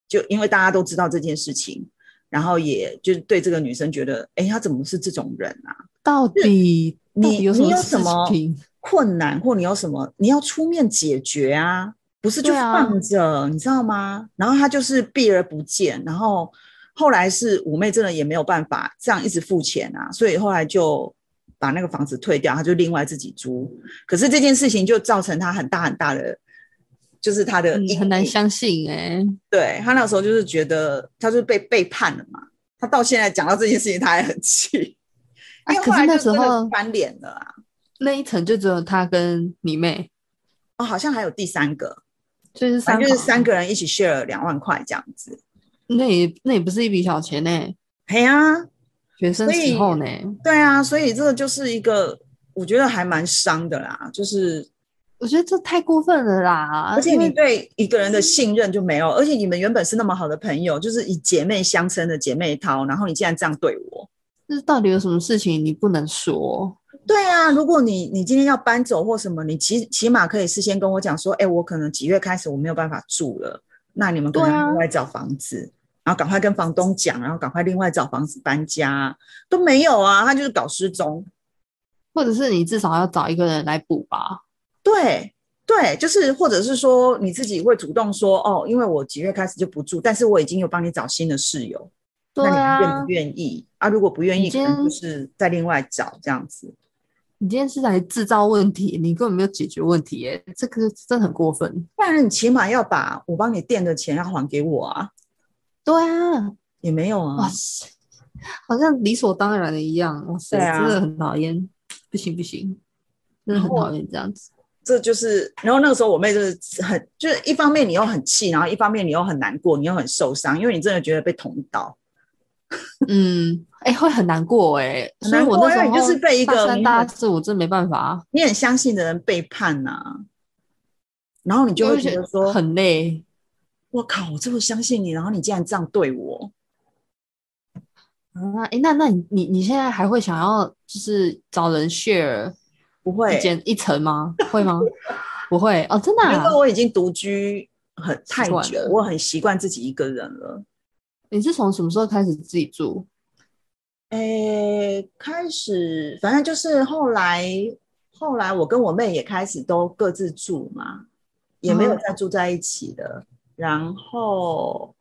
就因为大家都知道这件事情，然后也就是对这个女生觉得，哎，她怎么是这种人啊？到底你你有什么困难，或你有什么你要出面解决啊？不是就放着，你知道吗？然后他就是避而不见，然后后来是五妹真的也没有办法这样一直付钱啊，所以后来就把那个房子退掉，他就另外自己租。可是这件事情就造成他很大很大的，就是他的很难相信哎，对他那时候就是觉得他是被背叛了嘛，他到现在讲到这件事情他还很气，因为后来那时候翻脸了啊，那一层就只有他跟你妹哦，好像还有第三个。就是三，就是三个人一起 share 两万块这样子，那也那也不是一笔小钱呢。嘿啊，学生时候呢？对啊，所以这个就是一个，我觉得还蛮伤的啦。就是我觉得这太过分了啦，而且你对一个人的信任就没有，而且你们原本是那么好的朋友，就是以姐妹相称的姐妹淘，然后你竟然这样对我，这到底有什么事情你不能说？对啊，如果你你今天要搬走或什么，你起起码可以事先跟我讲说，哎，我可能几月开始我没有办法住了，那你们可能另外找房子，然后赶快跟房东讲，然后赶快另外找房子搬家，都没有啊，他就是搞失踪，或者是你至少要找一个人来补吧？对对，就是或者是说你自己会主动说，哦，因为我几月开始就不住，但是我已经有帮你找新的室友，那你愿不愿意啊？如果不愿意，可能就是再另外找这样子。你今天是来制造问题，你根本没有解决问题，耶，这个真的很过分。不然你起码要把我帮你垫的钱要还给我啊。对啊，也没有啊。哇塞，好像理所当然的一样。哇塞，真的很讨厌，不行不行，真的很讨厌这样子。这就是，然后那个时候我妹就是很，就是一方面你又很气，然后一方面你又很难过，你又很受伤，因为你真的觉得被捅刀。[LAUGHS] 嗯。哎，会很难过哎，所以我那时候就是被一个大四，我真没办法。你很相信的人背叛呐，然后你就会觉得说很累。我靠，我这么相信你，然后你竟然这样对我。啊，哎，那那你你你现在还会想要就是找人 share？不会减一层吗？会吗？[LAUGHS] 不会哦，真的。因为我已经独居很太久，我很习惯自己一个人了。你是从什么时候开始自己住？诶，开始反正就是后来，后来我跟我妹也开始都各自住嘛，也没有再住在一起的。然后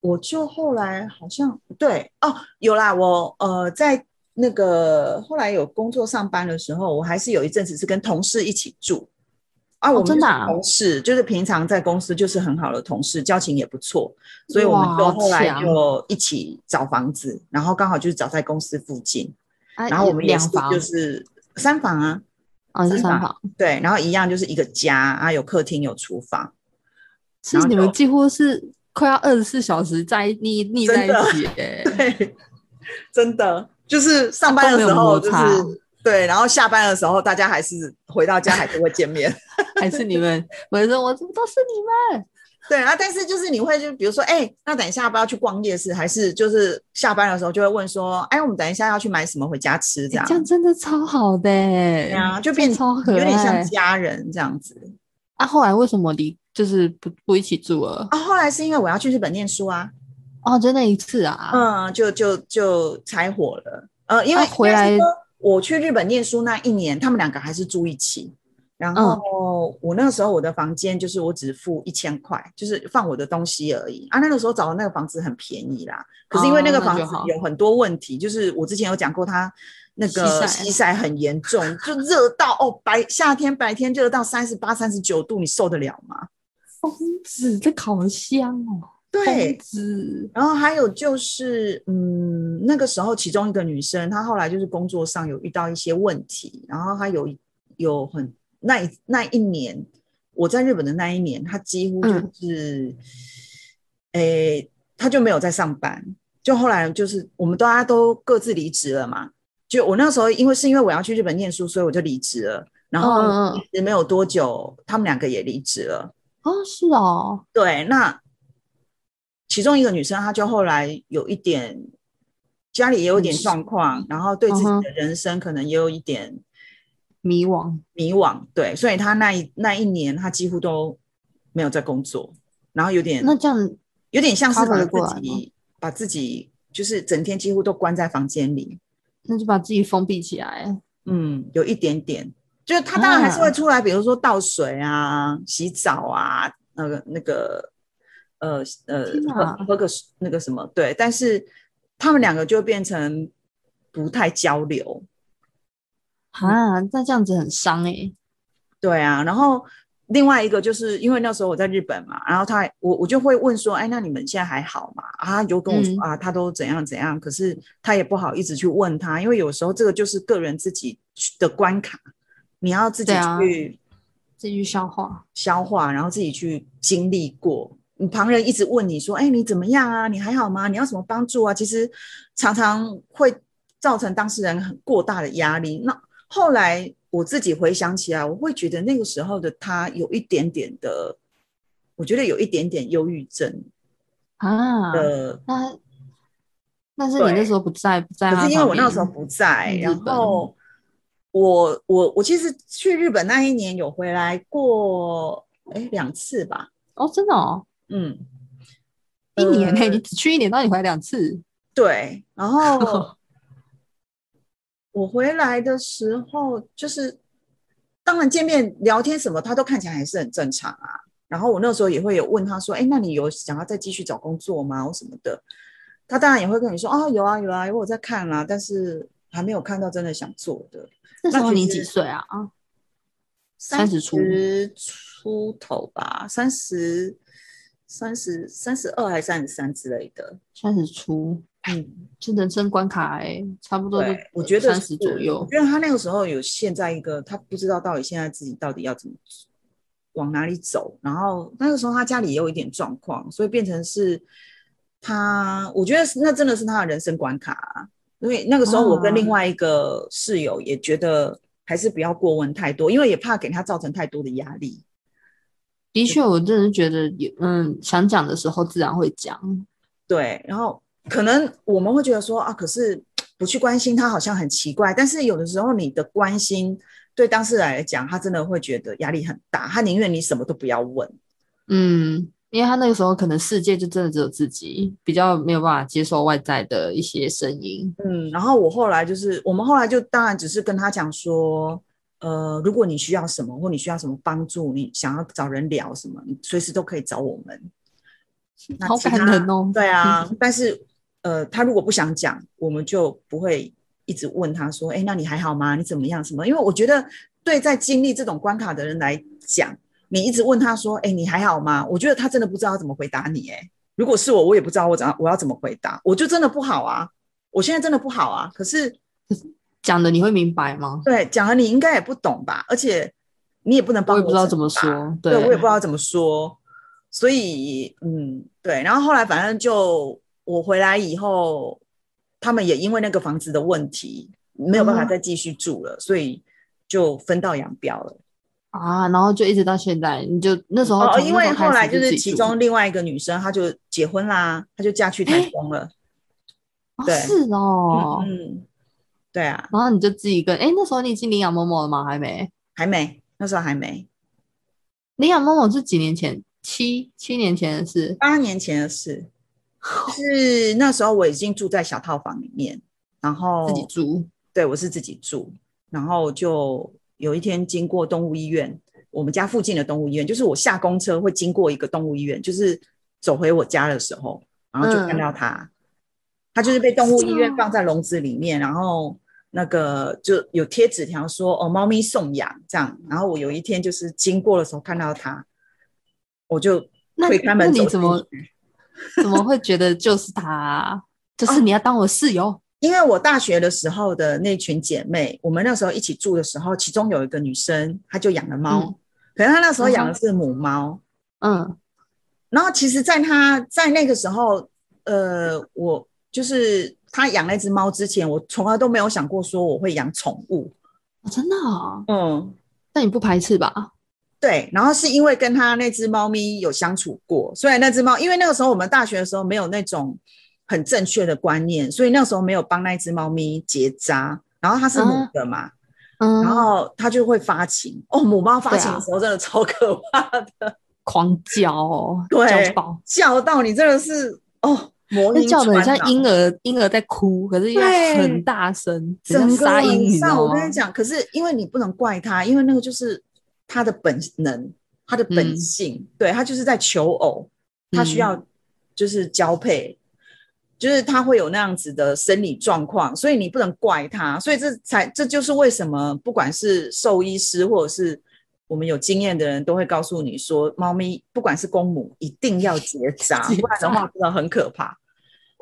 我就后来好像对哦，有啦，我呃在那个后来有工作上班的时候，我还是有一阵子是跟同事一起住。啊，我们同事就是平常在公司就是很好的同事，交情也不错，所以我们就后来就一起找房子，然后刚好就是找在公司附近，然后我们两房。就是三房啊，啊是三房，对，然后一样就是一个家啊，有客厅有厨房，是你们几乎是快要二十四小时在腻腻在一起，[LAUGHS] 对，真的。就是上班的时候就是。对，然后下班的时候，大家还是回到家还是会见面，[LAUGHS] 还是你们？我说我怎么都是你们？对啊，但是就是你会就比如说，哎，那等一下要不要去逛夜市？还是就是下班的时候就会问说，哎，我们等一下要去买什么回家吃？这样这样真的超好的，对啊，就变超有点像家人这样子。啊，后来为什么离就是不不一起住了？啊，后来是因为我要去日本念书啊。哦，就那一次啊，嗯，就就就拆伙了。呃，因为回来我去日本念书那一年，他们两个还是住一起。然后我那个时候我的房间就是我只付一千块，就是放我的东西而已啊。那个时候找的那个房子很便宜啦，可是因为那个房子有很多问题，就是我之前有讲过，它那个西晒很严重，就热到哦白夏天白天热到三十八、三十九度，你受得了吗？疯子，这烤箱哦。对，然后还有就是，嗯，那个时候其中一个女生，她后来就是工作上有遇到一些问题，然后她有有很那那一年我在日本的那一年，她几乎就是，诶，她就没有在上班，就后来就是我们大家都各自离职了嘛。就我那时候，因为是因为我要去日本念书，所以我就离职了。然后也没有多久，他们两个也离职了。哦，是哦，对，那。其中一个女生，她就后来有一点家里也有点状况，然后对自己的人生可能也有一点迷惘，迷惘。对，所以她那一那一年，她几乎都没有在工作，然后有点那这样有点像是把自己把自己就是整天几乎都关在房间里，那就把自己封闭起来。嗯，有一点点，就是她当然还是会出来，比如说倒水啊、洗澡啊，那个那个。呃呃，喝喝个那个什么，对，但是他们两个就变成不太交流啊，那这样子很伤哎。对啊，然后另外一个就是因为那时候我在日本嘛，然后他我我就会问说，哎，那你们现在还好吗？啊，就跟我说啊，他都怎样怎样，可是他也不好一直去问他，因为有时候这个就是个人自己的关卡，你要自己去自己去消化消化，然后自己去经历过。你旁人一直问你说：“哎，你怎么样啊？你还好吗？你要什么帮助啊？”其实常常会造成当事人很过大的压力。那后来我自己回想起来，我会觉得那个时候的他有一点点的，我觉得有一点点忧郁症啊。呃，那那是你那时候不在，不在。可是因为我那时候不在，然后我我我其实去日本那一年有回来过，哎，两次吧。哦，真的哦。嗯，一年内你只去一年，那你回来两次？对，然后 [LAUGHS] 我回来的时候，就是当然见面聊天什么，他都看起来还是很正常啊。然后我那时候也会有问他说：“哎，那你有想要再继续找工作吗？或什么的？”他当然也会跟你说：“啊，有啊，有啊，因为我在看啦，但是还没有看到真的想做的。”那时候你几岁啊？啊，三十出出头吧，三十。三十三十二还是三十三之类的，三十出，嗯，是人生关卡哎，差不多我觉得三十左右。因为他那个时候有现在一个，他不知道到底现在自己到底要怎么往哪里走。然后那个时候他家里也有一点状况，所以变成是他，我觉得那真的是他的人生关卡。啊因为那个时候我跟另外一个室友也觉得还是不要过问太多，因为也怕给他造成太多的压力。的确，我真的是觉得有，嗯，想讲的时候自然会讲。对，然后可能我们会觉得说啊，可是不去关心他好像很奇怪。但是有的时候你的关心对当事人来讲，他真的会觉得压力很大，他宁愿你什么都不要问。嗯，因为他那个时候可能世界就真的只有自己，比较没有办法接受外在的一些声音。嗯，然后我后来就是，我们后来就当然只是跟他讲说。呃，如果你需要什么，或你需要什么帮助，你想要找人聊什么，你随时都可以找我们。好感人哦！对啊，[LAUGHS] 但是呃，他如果不想讲，我们就不会一直问他说：“哎，那你还好吗？你怎么样？什么？”因为我觉得，对在经历这种关卡的人来讲，你一直问他说：“哎，你还好吗？”我觉得他真的不知道怎么回答你。哎，如果是我，我也不知道我怎我要怎么回答，我就真的不好啊！我现在真的不好啊！可是。讲的你会明白吗？对，讲了你应该也不懂吧？而且你也不能帮我，也不知道怎么说。对，我也不知道怎么说。所以，嗯，对。然后后来，反正就我回来以后，他们也因为那个房子的问题，没有办法再继续住了，所以就分道扬镳了。啊，然后就一直到现在，你就那时候哦，因为后来就是其中另外一个女生，她就结婚啦，她就嫁去台中了。对，是哦，嗯。对啊，然后你就自己跟哎，那时候你已经领养某某了吗？还没，还没，那时候还没。领养某某是几年前，七七年前的事，八年前的事。是那时候我已经住在小套房里面，然后自己住。对，我是自己住，然后就有一天经过动物医院，我们家附近的动物医院，就是我下公车会经过一个动物医院，就是走回我家的时候，然后就看到它，它就是被动物医院放在笼子里面，然后。那个就有贴纸条说哦，猫咪送养这样。然后我有一天就是经过的时候看到它，我就推开门走怎么 [LAUGHS] 怎么会觉得就是它？就是你要当我室友？因为我大学的时候的那群姐妹，我们那时候一起住的时候，其中有一个女生，她就养了猫，可是她那时候养的是母猫。嗯。然后其实，在她在那个时候，呃，我就是。他养那只猫之前，我从来都没有想过说我会养宠物，真的啊？嗯，那你不排斥吧？对，然后是因为跟他那只猫咪有相处过，所以那只猫，因为那个时候我们大学的时候没有那种很正确的观念，所以那时候没有帮那只猫咪结扎，然后它是母的嘛，嗯，然后它就会发情哦，母猫发情的时候真的超可怕的，狂叫，对，叫到你真的是哦。那叫的很像婴儿，婴儿在哭，可是又很大声，整个晚上我跟你讲，可是因为你不能怪他，因为那个就是他的本能，他的本性，对他就是在求偶，他需要就是交配，就是他会有那样子的生理状况，所以你不能怪他，所以这才这就是为什么不管是兽医师或者是我们有经验的人都会告诉你说，猫咪不管是公母一定要 [LAUGHS] 结扎，不然的话真的很可怕。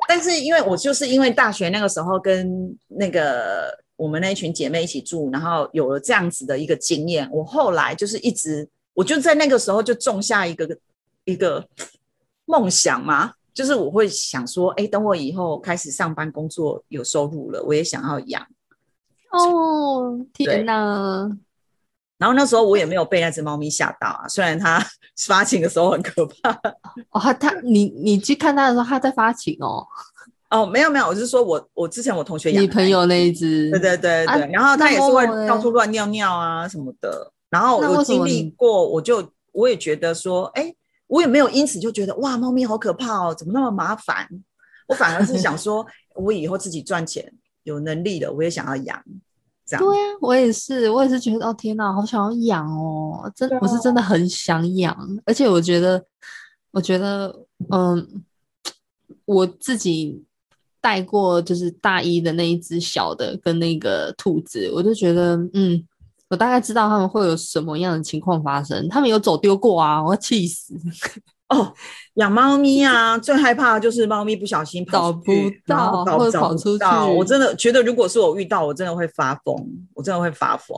但是因为我就是因为大学那个时候跟那个我们那一群姐妹一起住，然后有了这样子的一个经验，我后来就是一直，我就在那个时候就种下一个一个梦想嘛，就是我会想说，哎，等我以后开始上班工作有收入了，我也想要养。哦，天哪！然后那时候我也没有被那只猫咪吓到啊，[LAUGHS] 虽然它 [LAUGHS] 发情的时候很可怕。哦，它它你你去看它的时候，它在发情哦。哦，没有没有，我是说我我之前我同学养你朋友那一只，对对对对，然后它也是会到处乱尿尿啊什么的。然后我经历过，我就我也觉得说，哎，我也没有因此就觉得哇，猫咪好可怕哦，怎么那么麻烦？我反而是想说，我以后自己赚钱有能力了，我也想要养。对啊，我也是，我也是觉得哦，天哪，好想要养哦，真的，我是真的很想养，而且我觉得，我觉得，嗯，我自己带过就是大一的那一只小的跟那个兔子，我就觉得，嗯，我大概知道他们会有什么样的情况发生，他们有走丢过啊，我要气死。哦，养猫咪啊，最害怕的就是猫咪不小心跑不到，或者跑出去。我真的觉得，如果是我遇到，我真的会发疯，我真的会发疯，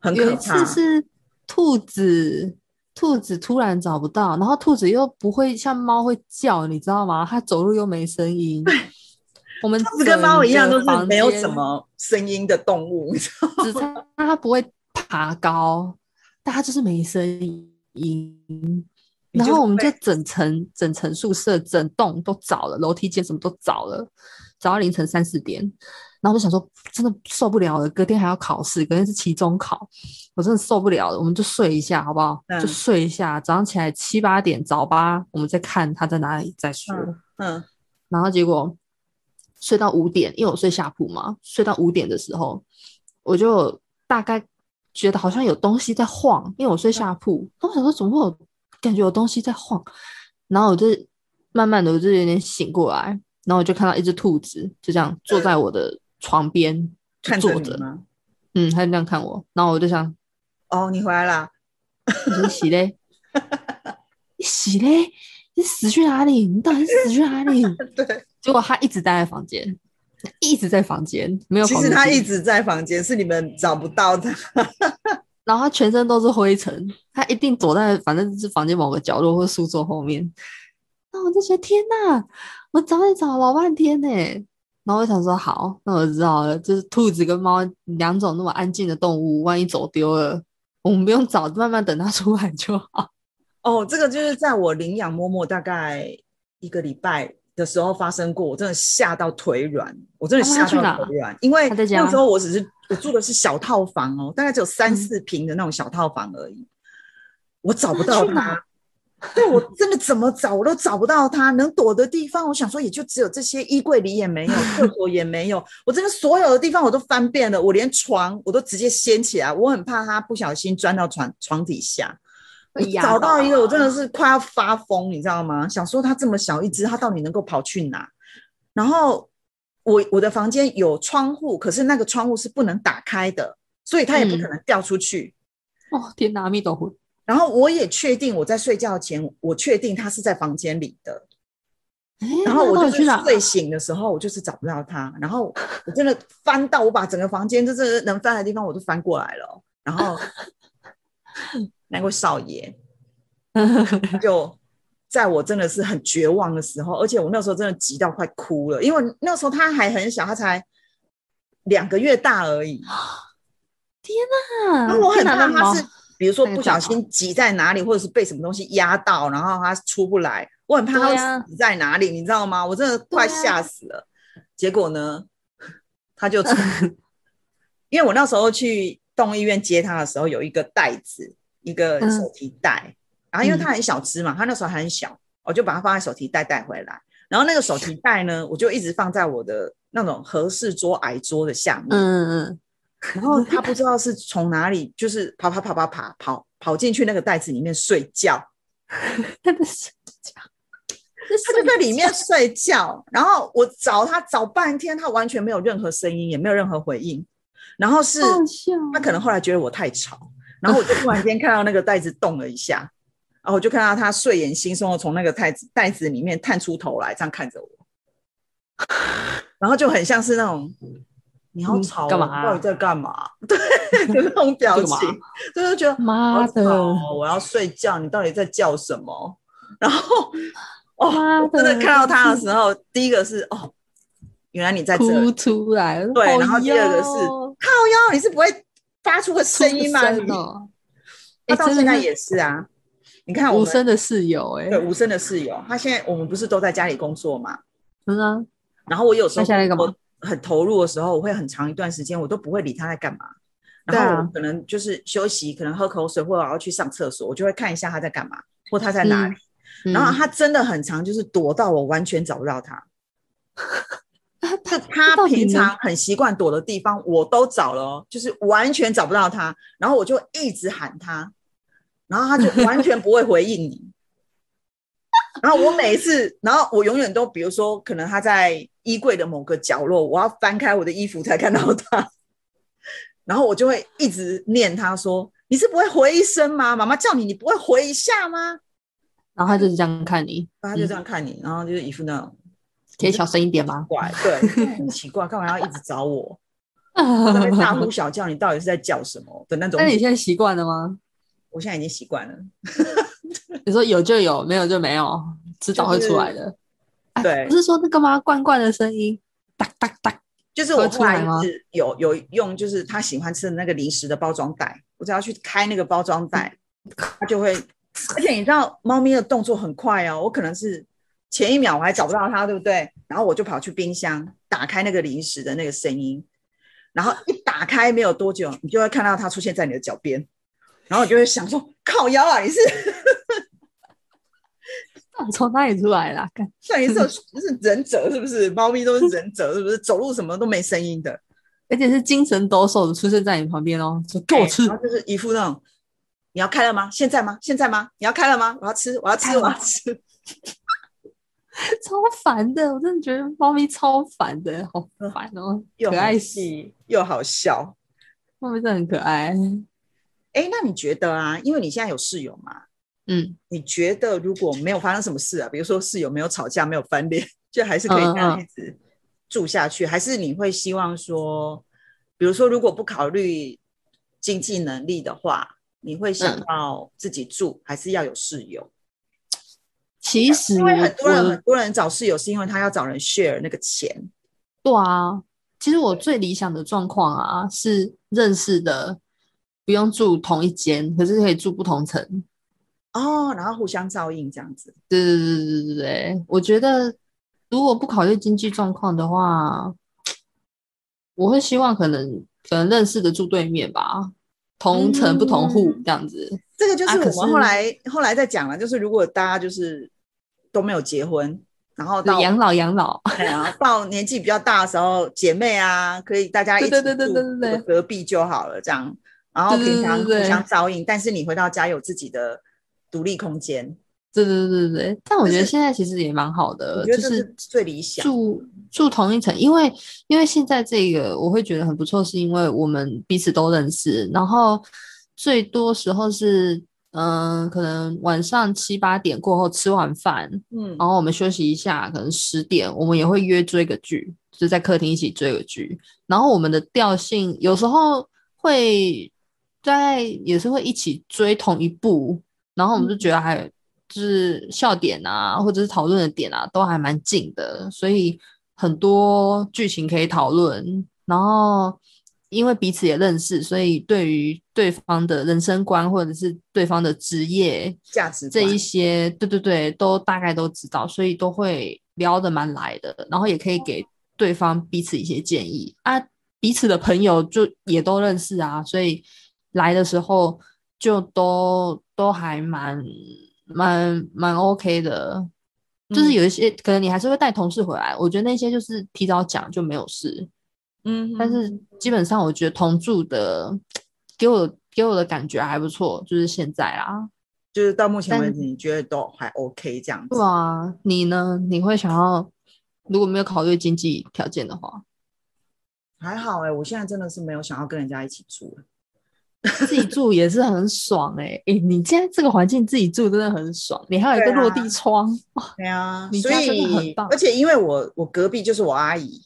很可怕。有一次是兔子，兔子突然找不到，然后兔子又不会像猫会叫，你知道吗？它走路又没声音。我们兔子跟猫一样，都是没有什么声音的动物，只是它不会爬高，但它就是没声音。然后我们就整层整层宿舍整栋都找了，楼梯间什么都找了，找到凌晨三四点。然后我就想说，真的受不了了，隔天还要考试，隔天是期中考，我真的受不了了。我们就睡一下好不好？就睡一下，早上起来七八点早八，我们再看他在哪里再说。嗯。然后结果睡到五点，因为我睡下铺嘛，睡到五点的时候，我就大概觉得好像有东西在晃，因为我睡下铺。我想说，怎么会有？感觉有东西在晃，然后我就慢慢的，我就有点醒过来，然后我就看到一只兔子就这样坐在我的床边 [CLEARS THROAT] 坐着吗？嗯，它就这样看我，然后我就想，哦，你回来啦？你洗嘞？[LAUGHS] 你洗嘞？你死去哪里？你到底死去哪里？[LAUGHS] 对，结果它一直待在房间，一直在房间，没有。其实他一直在房间，是你们找不到它。然后他全身都是灰尘，他一定躲在反正是房间某个角落或书桌后面。那我就觉得天哪，我找你找老半天呢。然后我想说好，那我知道了，就是兔子跟猫两种那么安静的动物，万一走丢了，我们不用找，慢慢等它出来就好。[LAUGHS] 哦，这个就是在我领养默默大概一个礼拜。的时候发生过，我真的吓到腿软，我真的吓到腿软，因为那时候我只是我住的是小套房哦，大概只有三四平的那种小套房而已，我找不到他，对我真的怎么找我都找不到他能躲的地方。我想说，也就只有这些衣柜里也没有，厕所也没有。我真的所有的地方我都翻遍了，我连床我都直接掀起来，我很怕他不小心钻到床床底下。找到一个，我真的是快要发疯，你知道吗？想说它这么小一只，它到底能够跑去哪？然后我我的房间有窗户，可是那个窗户是不能打开的，所以它也不可能掉出去。哦天哪，阿弥陀佛！然后我也确定我在睡觉前，我确定它是在房间里的。然后我就是睡醒的时候，我就是找不到它。然后我真的翻到，我把整个房间就是能翻的地方我都翻过来了。然后那位少爷 [LAUGHS] 就在我真的是很绝望的时候，而且我那时候真的急到快哭了，因为那时候他还很小，他才两个月大而已。[GASPS] 天哪！那我很怕他是。比如说不小心挤在哪里，或者是被什么东西压到，然后他出不来，我很怕他死在哪里，你知道吗？我真的快吓死了。结果呢，他就 [LAUGHS] 因为我那时候去动物医院接他的时候，有一个袋子，一个手提袋，然后因为它很小只嘛，它那时候还很小，我就把它放在手提袋带回来。然后那个手提袋呢，我就一直放在我的那种合适桌矮桌的下面。嗯嗯。然后他不知道是从哪里，就是跑跑跑跑跑跑跑进去那个袋子里面睡觉，他 [LAUGHS] 在睡觉，他就在里面睡觉。然后我找他找半天，他完全没有任何声音，也没有任何回应。然后是他可能后来觉得我太吵，然后我就突然间 [LAUGHS] 看到那个袋子动了一下，然后我就看到他睡眼惺忪的从那个袋子袋子里面探出头来，这样看着我，然后就很像是那种。你好吵，干嘛？到底在干嘛？[LAUGHS] 对，就那种表情，就是觉得妈的，我要睡觉。你到底在叫什么？然后，[LAUGHS] 哦，真的看到他的时候，第一个是哦，原来你在这，哭出来了。对，然后第二个是靠腰，你是不会发出个声音吗？他到现在也是啊。你看，无声的室友，哎，对，无声的室友。他现在我们不是都在家里工作嘛？嗯啊。然后我有时候下来干嘛？很投入的时候，我会很长一段时间，我都不会理他在干嘛。然后可能就是休息，可能喝口水，或者我要去上厕所，我就会看一下他在干嘛，或他在哪里。然后他真的很长，就是躲到我完全找不到他。[LAUGHS] 是 [LAUGHS] 他平常很习惯躲的地方，我都找了，就是完全找不到他。然后我就一直喊他，然后他就完全不会回应你。然后我每一次，然后我永远都，比如说，可能他在衣柜的某个角落，我要翻开我的衣服才看到他。然后我就会一直念他说：“你是不会回一声吗？妈妈叫你，你不会回一下吗？”然后他就是这样看你，他就这样看你，然后就是一副那种可以小声一点吗？怪，对，很奇怪，干嘛要一直找我？[LAUGHS] 在大呼小叫，你到底是在叫什么的那种？那你现在习惯了吗？我现在已经习惯了。[LAUGHS] 你说有就有，没有就没有，迟早会出来的。对，不是说那个吗？罐罐的声音，哒哒哒，就是我后来是有有用，就是他喜欢吃的那个零食的包装袋，我只要去开那个包装袋，它就会。而且你知道，猫咪的动作很快哦，我可能是前一秒我还找不到它，对不对？然后我就跑去冰箱打开那个零食的那个声音，然后一打开没有多久，你就会看到它出现在你的脚边。然后我就会想说，靠腰啊，你是 [LAUGHS] 从哪里出来 [LAUGHS] 的？看，上一次是忍者，是不是？猫咪都是忍者，是不是？走路什么都没声音的，而且是精神抖擞的出现在你旁边哦，就给我吃，就是一副那种，你要开了吗？现在吗？现在吗？你要开了吗？我要吃，我要吃，我要吃，[LAUGHS] 超烦的，我真的觉得猫咪超烦的，好烦哦，又可爱系又好笑，猫咪真的很可爱。哎，那你觉得啊？因为你现在有室友嘛，嗯，你觉得如果没有发生什么事啊，比如说室友没有吵架、没有翻脸，就还是可以这样一直住下去？还是你会希望说，比如说如果不考虑经济能力的话，你会想要自己住，还是要有室友？其实，因为很多人很多人找室友是因为他要找人 share 那个钱。对啊，其实我最理想的状况啊，是认识的。不用住同一间，可是可以住不同层哦，然后互相照应这样子。对对对对对对，我觉得如果不考虑经济状况的话，我会希望可能可能认识的住对面吧，同层不同户这样子。这个就是我们后来后来在讲了，就是如果大家就是都没有结婚，然后到养老养老，[LAUGHS] 对啊，到年纪比较大的时候，姐妹啊，可以大家一起住隔壁就好了，这样，然后平常互相照应，但是你回到家有自己的独立空间。对对对对对，但我觉得现在其实也蛮好的，就是最理想住住同一层，因为因为现在这个我会觉得很不错，是因为我们彼此都认识，然后最多时候是嗯，可能晚上七八点过后吃完饭，嗯，然后我们休息一下，可能十点我们也会约追个剧，就在客厅一起追个剧，然后我们的调性有时候会在也是会一起追同一部，然后我们就觉得还。就是笑点啊，或者是讨论的点啊，都还蛮近的，所以很多剧情可以讨论。然后因为彼此也认识，所以对于对方的人生观或者是对方的职业价值这一些，对对对，都大概都知道，所以都会聊得蛮来的。然后也可以给对方彼此一些建议啊，彼此的朋友就也都认识啊，所以来的时候就都都还蛮。蛮蛮 OK 的，就是有一些可能你还是会带同事回来，我觉得那些就是提早讲就没有事，嗯，但是基本上我觉得同住的给我给我的感觉还不错，就是现在啊，就是到目前为止你觉得都还 OK 这样子，对啊，你呢？你会想要如果没有考虑经济条件的话，还好哎，我现在真的是没有想要跟人家一起住。自己住也是很爽哎哎，你现在这个环境自己住真的很爽，你还有一个落地窗，对啊，[LAUGHS] 所以而且因为我我隔壁就是我阿姨，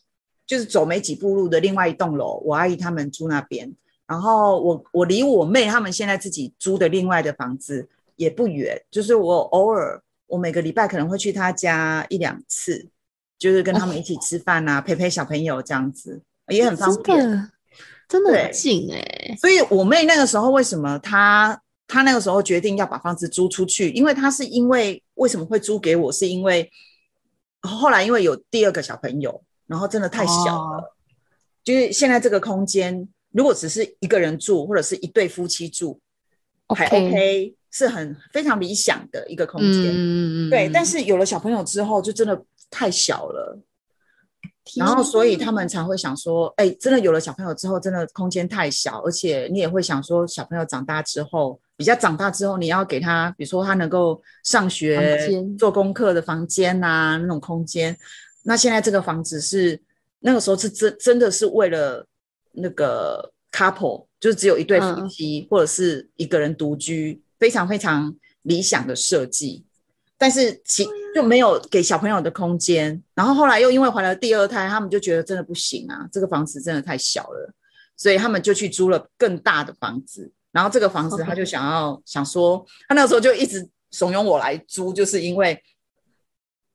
就是走没几步路的另外一栋楼，我阿姨他们住那边，然后我我离我妹他们现在自己租的另外的房子也不远，就是我偶尔我每个礼拜可能会去他家一两次，就是跟他们一起吃饭啊，陪陪小朋友这样子，也很方便。真的很近哎，所以我妹那个时候为什么她她那个时候决定要把房子租出去？因为她是因为为什么会租给我？是因为后来因为有第二个小朋友，然后真的太小了，就是现在这个空间，如果只是一个人住或者是一对夫妻住，还 OK，是很非常理想的一个空间。嗯嗯对，但是有了小朋友之后，就真的太小了。然后，所以他们才会想说，哎，真的有了小朋友之后，真的空间太小，而且你也会想说，小朋友长大之后，比较长大之后，你要给他，比如说他能够上学、做功课的房间呐，那种空间。那现在这个房子是那个时候是真真的是为了那个 couple，就是只有一对夫妻或者是一个人独居，非常非常理想的设计。但是其就没有给小朋友的空间，然后后来又因为怀了第二胎，他们就觉得真的不行啊，这个房子真的太小了，所以他们就去租了更大的房子。然后这个房子他就想要想说，他那个时候就一直怂恿我来租，就是因为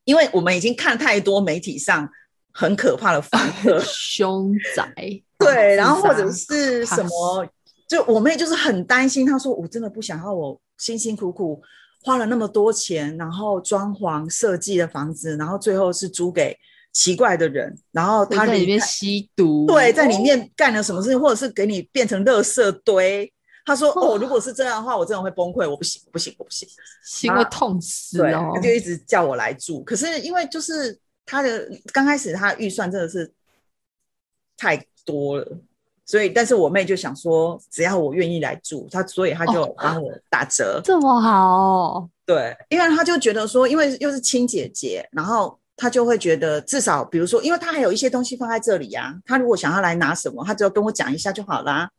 因为我们已经看太多媒体上很可怕的房客凶宅，对，然后或者是什么，就我妹就是很担心，她说我真的不想要我辛辛苦苦。花了那么多钱，然后装潢设计的房子，然后最后是租给奇怪的人，然后他在里面吸毒，对，在里面干了什么事情，或者是给你变成垃圾堆。他说：“哦，如果是这样的话，我真的会崩溃，我不行，不行，我不行，心会痛死哦。”他就一直叫我来住，可是因为就是他的刚开始他预算真的是太多了。所以，但是我妹就想说，只要我愿意来住，她所以她就帮我打折，这么好。对，因为她就觉得说，因为又是亲姐姐，然后她就会觉得至少，比如说，因为她还有一些东西放在这里呀，她如果想要来拿什么，她只要跟我讲一下就好啦。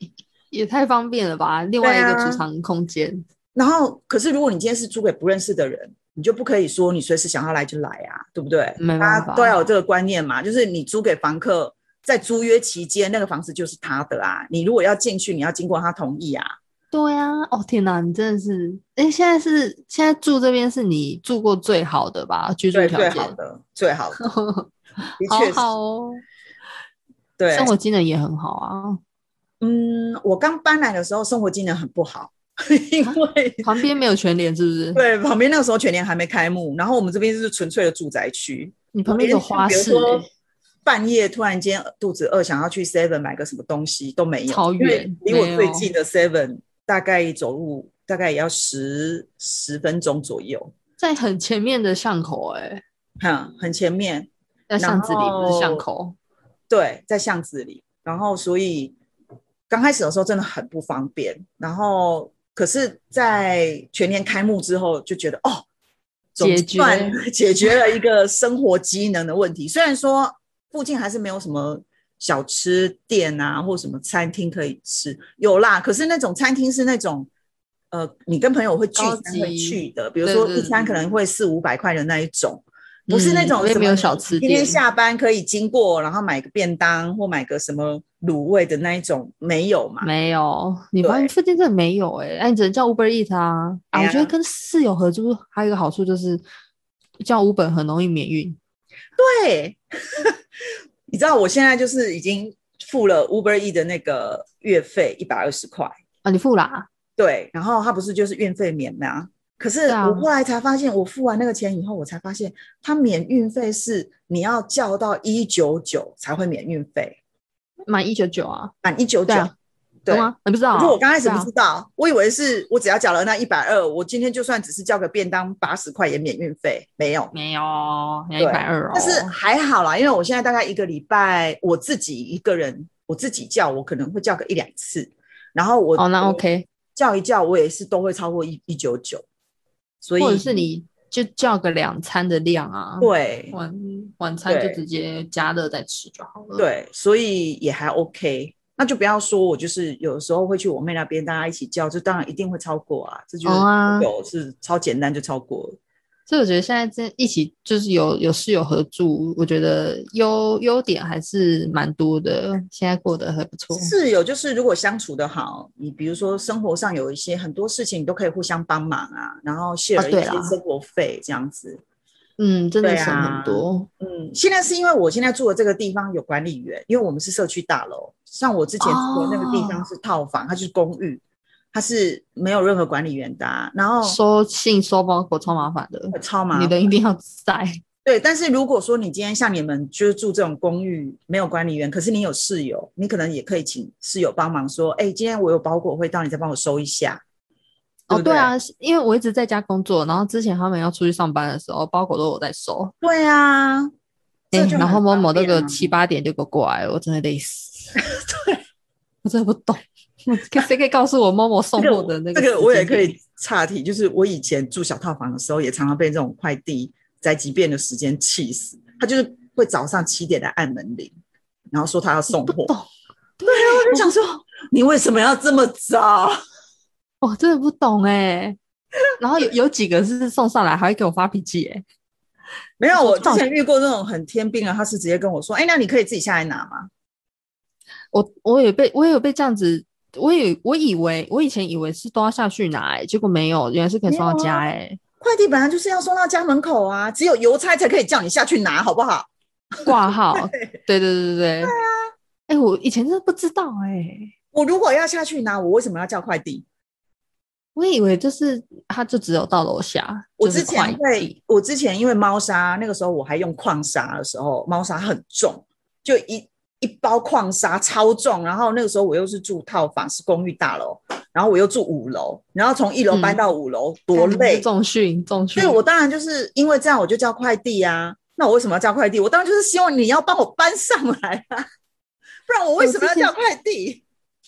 也太方便了吧，另外一个储藏空间。然后，可是如果你今天是租给不认识的人，你就不可以说你随时想要来就来啊，对不对？大家都要有这个观念嘛，就是你租给房客。在租约期间，那个房子就是他的啊！你如果要进去，你要经过他同意啊。对啊，哦天哪，你真的是……哎，现在是现在住这边是你住过最好的吧？居住条件最好的，最好的，[LAUGHS] 好好哦。对，生活机能也很好啊。嗯，我刚搬来的时候，生活机能很不好，[LAUGHS] 因为旁边没有全联，是不是？对，旁边那个时候全联还没开幕，然后我们这边是纯粹的住宅区。你旁边有花市。半夜突然间肚子饿，想要去 Seven 买个什么东西都没有，超远。离我最近的 Seven 大概走路大概也要十十分钟左右，在很前面的巷口，哎，哈，很前面，在巷子里不是巷口，对，在巷子里。然后所以刚开始的时候真的很不方便，然后可是，在全年开幕之后就觉得哦，解决 [LAUGHS] 解决了一个生活机能的问题。虽然说附近还是没有什么。小吃店啊，或什么餐厅可以吃，有啦。可是那种餐厅是那种，呃，你跟朋友会聚餐会去的，比如说一餐可能会四五百块的那一种，不是那种没有小吃店。今天下班可以经过，然后买个便当或买个什么卤味的那一种，没有嘛？没有，你发现附近真的没有哎，哎，你只能叫 Uber Eat 啊。啊，我觉得跟室友合租还有一个好处就是叫 Uber 很容易免运。对。你知道我现在就是已经付了 Uber E 的那个月费一百二十块啊，你付了？对，然后他不是就是运费免吗？可是我后来才发现，我付完那个钱以后，我才发现他免运费是你要叫到一九九才会免运费，满一九九啊，满一九九。对吗？你不知道？可是我刚开始不知道，我以为是我只要缴了那一百二，我今天就算只是叫个便当八十块也免运费，没有，没有，一百二哦。但是还好啦，因为我现在大概一个礼拜我自己一个人，我自己叫，我可能会叫个一两次，然后我哦，那 OK，叫一叫我也是都会超过一一九九，所以或者是你就叫个两餐的量啊，对，晚晚餐就直接加热再吃就好了，对，所以也还 OK。那就不要说，我就是有的时候会去我妹那边，大家一起叫，就当然一定会超过啊，这就是有是超简单就超过了。所以我觉得现在在一起就是有有室友合住，我觉得优优点还是蛮多的，现在过得还不错。室友就是如果相处的好，你比如说生活上有一些很多事情，你都可以互相帮忙啊，然后 share 一些生活费这样子。嗯，真的省很多。嗯，现在是因为我现在住的这个地方有管理员，因为我们是社区大楼。像我之前住的那个地方是套房，它就是公寓，它是没有任何管理员的。然后收信、收包裹超麻烦的，超麻烦。你的一定要在。对，但是如果说你今天像你们就是住这种公寓，没有管理员，可是你有室友，你可能也可以请室友帮忙说：“哎，今天我有包裹会到，你再帮我收一下。”哦，对啊，因为我一直在家工作，然后之前他们要出去上班的时候，包裹都我在收。对啊，哎，然后某某那个七八点就给我过来了，我真的累死。[LAUGHS] 对，我真的不懂，谁可以告诉我某某送货的那个？这个我也可以岔题，就是我以前住小套房的时候，也常常被这种快递在急便的时间气死。他就是会早上七点来按门铃，然后说他要送货。对啊，我就想说，你为什么要这么早？我真的不懂哎，然后有有几个是送上来还会给我发脾气哎，没有，我之前遇过那种很天兵啊，他是直接跟我说，哎，那你可以自己下来拿吗？[LAUGHS] 我我也被我也有被这样子，我以我以为我以前以为是都要下去拿，哎，结果没有，原来是可以送到家哎，快递本来就是要送到家门口啊，只有邮差才可以叫你下去拿，好不好？[LAUGHS] 挂号，对对对对对，对啊，哎，我以前真的不知道哎，我如果要下去拿，我为什么要叫快递？我以为就是它，就只有到楼下。我之前会，我之前因为猫砂，那个时候我还用矿砂的时候，猫砂很重，就一一包矿砂超重。然后那个时候我又是住套房，是公寓大楼，然后我又住五楼，然后从一楼搬到五楼，多累！重训，重训。所以我当然就是因为这样，我就叫快递啊。那我为什么要叫快递？我当然就是希望你要帮我搬上来啊，不然我为什么要叫快递？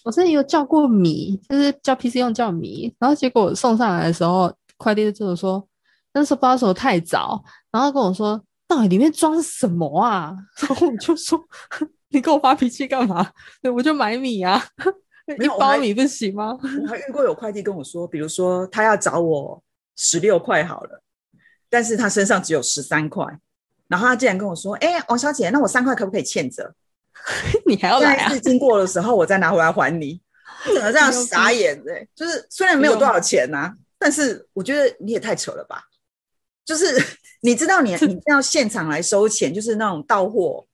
我之前有叫过米，就是叫 PC 用叫米，然后结果送上来的时候，快递就说那时候不知道什么太早，然后跟我说到底里面装什么啊？[LAUGHS] 然后我就说 [LAUGHS] 你跟我发脾气干嘛？对，我就买米啊，[LAUGHS] 一包米不行吗？我还遇过有快递跟我说，比如说他要找我十六块好了，但是他身上只有十三块，然后他竟然跟我说，哎，王小姐，那我三块可不可以欠着？[LAUGHS] 你还要来啊？经过的时候，我再拿回来还你。怎么这样 [LAUGHS] 傻眼？哎，就是虽然没有多少钱呐，但是我觉得你也太扯了吧。就是 [LAUGHS] 你知道，你你要现场来收钱，就是那种到货、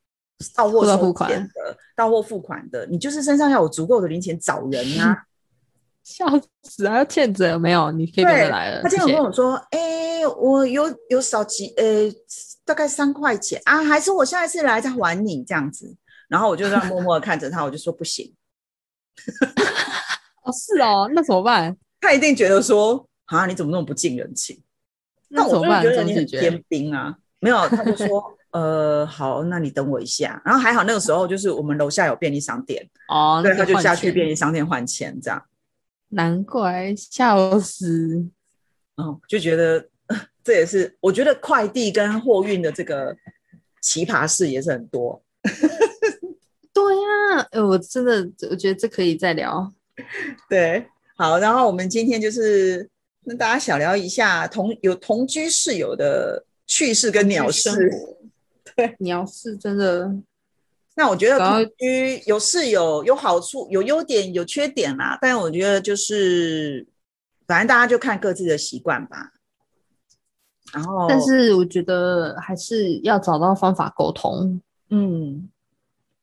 到货收钱的、到货付款的，你就是身上要有足够的零钱找人啊。笑死啊！欠着没有？你可以来了。他经常跟我说：“哎，我有有少几呃，大概三块钱啊，还是我下一次来再还你这样子。”然后我就这样默默的看着他，我就说不行。[LAUGHS] 哦，是哦，那怎么办？他一定觉得说啊，你怎么那么不近人情？那我就觉得你很天兵啊。没有，他就说呃好，那你等我一下。然后还好那个时候就是我们楼下有便利商店哦，对，他就下去便利商店换钱这样。难怪笑死，哦，就觉得这也是我觉得快递跟货运的这个奇葩事也是很多。真的我觉得这可以再聊。[LAUGHS] 对，好，然后我们今天就是跟大家小聊一下同有同居室友的趣事跟鸟事。[LAUGHS] 对，鸟事真的。那我觉得同居有室友有好处，有优点有缺点啦。但是我觉得就是，反正大家就看各自的习惯吧。然后，但是我觉得还是要找到方法沟通。嗯。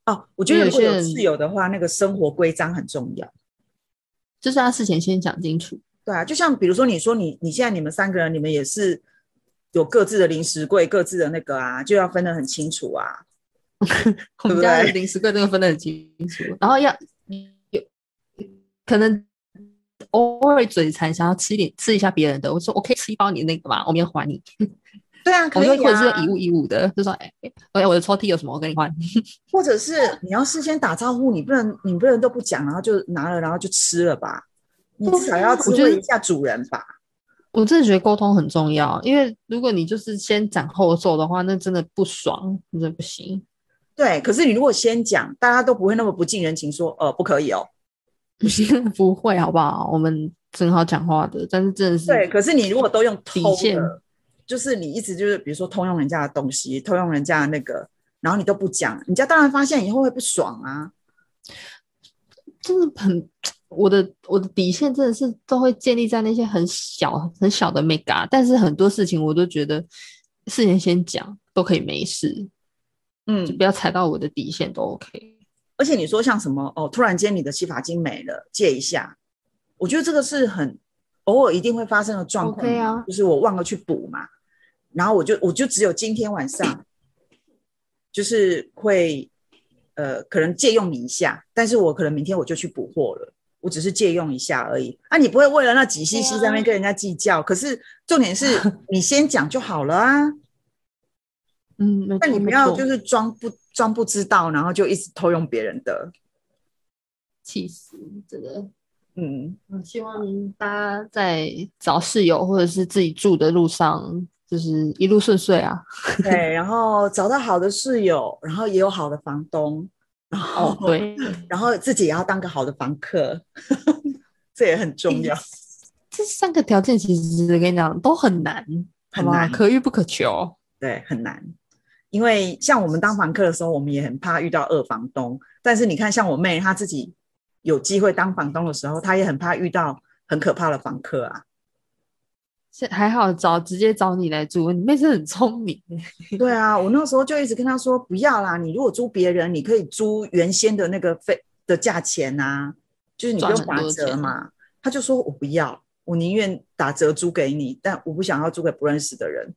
哦，我觉得如果有室友的话，那个生活规章很重要，就是要事前先讲清楚。对啊，就像比如说，你说你你现在你们三个人，你们也是有各自的零食柜，各自的那个啊，就要分得很清楚啊。[LAUGHS] 我们家的零食柜真的分得很清楚，然后要有可能偶尔嘴馋，想要吃一点吃一下别人的，我说我可以吃一包你那个吗？我明天还你。对啊，可以啊，或者是一物一物的，就说哎哎，我的抽屉有什么，我跟你换。[LAUGHS] 或者是你要事先打招呼，你不能你不能都不讲，然后就拿了，然后就吃了吧？你至少要知会一下主人吧。我真的觉得沟通很重要，因为如果你就是先斩后奏的话，那真的不爽，真的不行。对，可是你如果先讲，大家都不会那么不近人情，说呃不可以哦，不行，不会好不好？我们很好讲话的，但是真的是对。可是你如果都用底线。就是你一直就是，比如说偷用人家的东西，偷用人家的那个，然后你都不讲，人家当然发现以后会不爽啊。真的很，我的我的底线真的是都会建立在那些很小很小的 mega，但是很多事情我都觉得事先先讲都可以没事，嗯，就不要踩到我的底线都 OK。而且你说像什么哦，突然间你的洗发精没了，借一下，我觉得这个是很。偶尔一定会发生的状况，就是我忘了去补嘛，然后我就我就只有今天晚上，就是会呃可能借用你一下，但是我可能明天我就去补货了，我只是借用一下而已。啊，你不会为了那几 cc 在那边跟人家计较，可是重点是 [LAUGHS] 你先讲就好了啊。嗯，那你不要就是装不装不知道，然后就一直偷用别人的，气死，真的。嗯，希望大家在找室友或者是自己住的路上，就是一路顺遂啊。[LAUGHS] 对，然后找到好的室友，然后也有好的房东，然后对，然后自己也要当个好的房客，[LAUGHS] 这也很重要。这三个条件其实跟你讲都很难，很难，可遇不可求。对，很难。因为像我们当房客的时候，我们也很怕遇到二房东。但是你看，像我妹她自己。有机会当房东的时候，她也很怕遇到很可怕的房客啊。是还好找直接找你来租，你妹是很聪明。[LAUGHS] 对啊，我那时候就一直跟他说不要啦，你如果租别人，你可以租原先的那个费的价钱啊，就是你不用打折嘛。他就说我不要，我宁愿打折租给你，但我不想要租给不认识的人。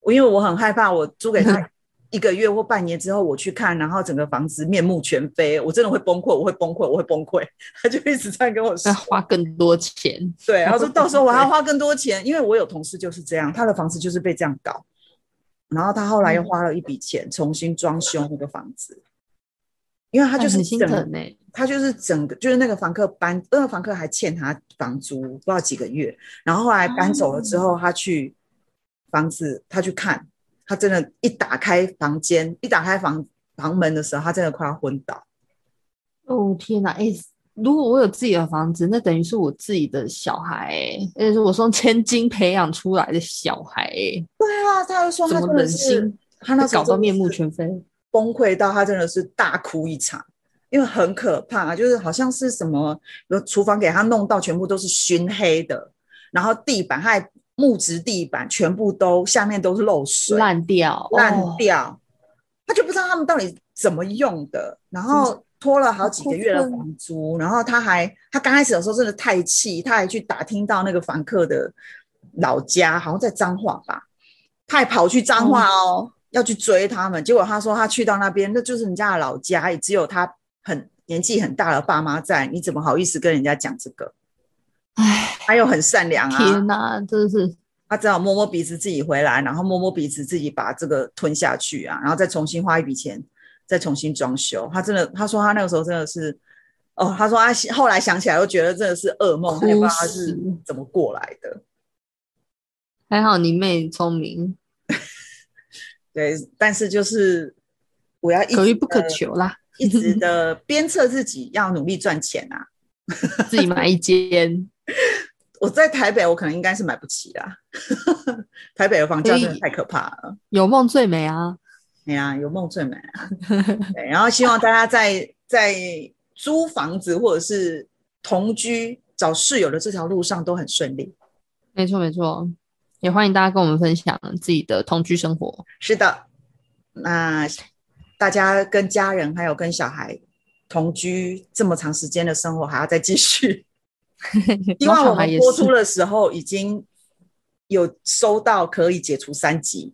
我因为我很害怕，我租给他。[LAUGHS] 一个月或半年之后，我去看，然后整个房子面目全非，我真的会崩溃，我会崩溃，我会崩溃。[LAUGHS] 他就一直在跟我说，花更多钱。对，他说到时候我还要 [LAUGHS] 花更多钱，因为我有同事就是这样，他的房子就是被这样搞，然后他后来又花了一笔钱重新装修那个房子，因为他就是心疼他就是整个就是那个房客搬，那个房客还欠他房租不知道几个月，然后后来搬走了之后，他去房子他去看。他真的，一打开房间，一打开房房门的时候，他真的快要昏倒。哦天哪！哎，如果我有自己的房子，那等于是我自己的小孩，而且是我从千金培养出来的小孩。对啊，他就说他忍心，他那搞到面目全非，崩溃到他真的是大哭一场，因为很可怕，就是好像是什么，厨房给他弄到全部都是熏黑的，然后地板还。木质地板全部都下面都是漏水烂掉烂掉，他就不知道他们到底怎么用的，然后拖了好几个月的房租，然后他还他刚开始的时候真的太气，他还去打听到那个房客的老家，好像在彰化吧，他还跑去彰化哦，要去追他们，结果他说他去到那边那就是人家的老家，也只有他很年纪很大的爸妈在，你怎么好意思跟人家讲这个？唉。他又很善良啊！天哪，真的是他只好摸摸鼻子自己回来，然后摸摸鼻子自己把这个吞下去啊，然后再重新花一笔钱再重新装修。他真的，他说他那个时候真的是，哦，他说他后来想起来又觉得真的是噩梦，也不知道他是怎么过来的。还好你妹聪明，[LAUGHS] 对，但是就是我要可遇不可求啦，一直的鞭策自己要努力赚钱啊，[LAUGHS] 自己买一间。[LAUGHS] 我在台北，我可能应该是买不起啦。台北的房价真的太可怕了。有梦最美啊！对啊，有梦最美啊。[LAUGHS] 对，然后希望大家在在租房子或者是同居找室友的这条路上都很顺利。没错，没错。也欢迎大家跟我们分享自己的同居生活。是的，那大家跟家人还有跟小孩同居这么长时间的生活，还要再继续。[LAUGHS] 因为我们播出的时候已经有收到可以解除三级，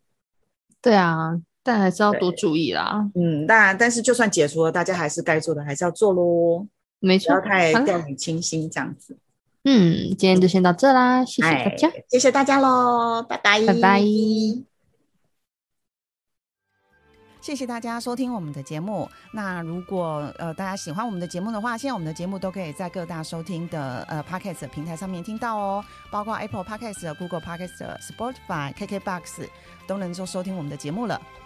对啊，但还是要多注意啦。嗯，当然，但是就算解除了，大家还是该做的还是要做喽。没错，不要太掉以轻心这样子。嗯，今天就先到这啦，谢谢大家，谢谢大家喽，拜拜，拜拜。谢谢大家收听我们的节目。那如果呃大家喜欢我们的节目的话，现在我们的节目都可以在各大收听的呃 Podcast 平台上面听到哦，包括 Apple Podcast、Google Podcast、Spotify、KKBox 都能够收听我们的节目了。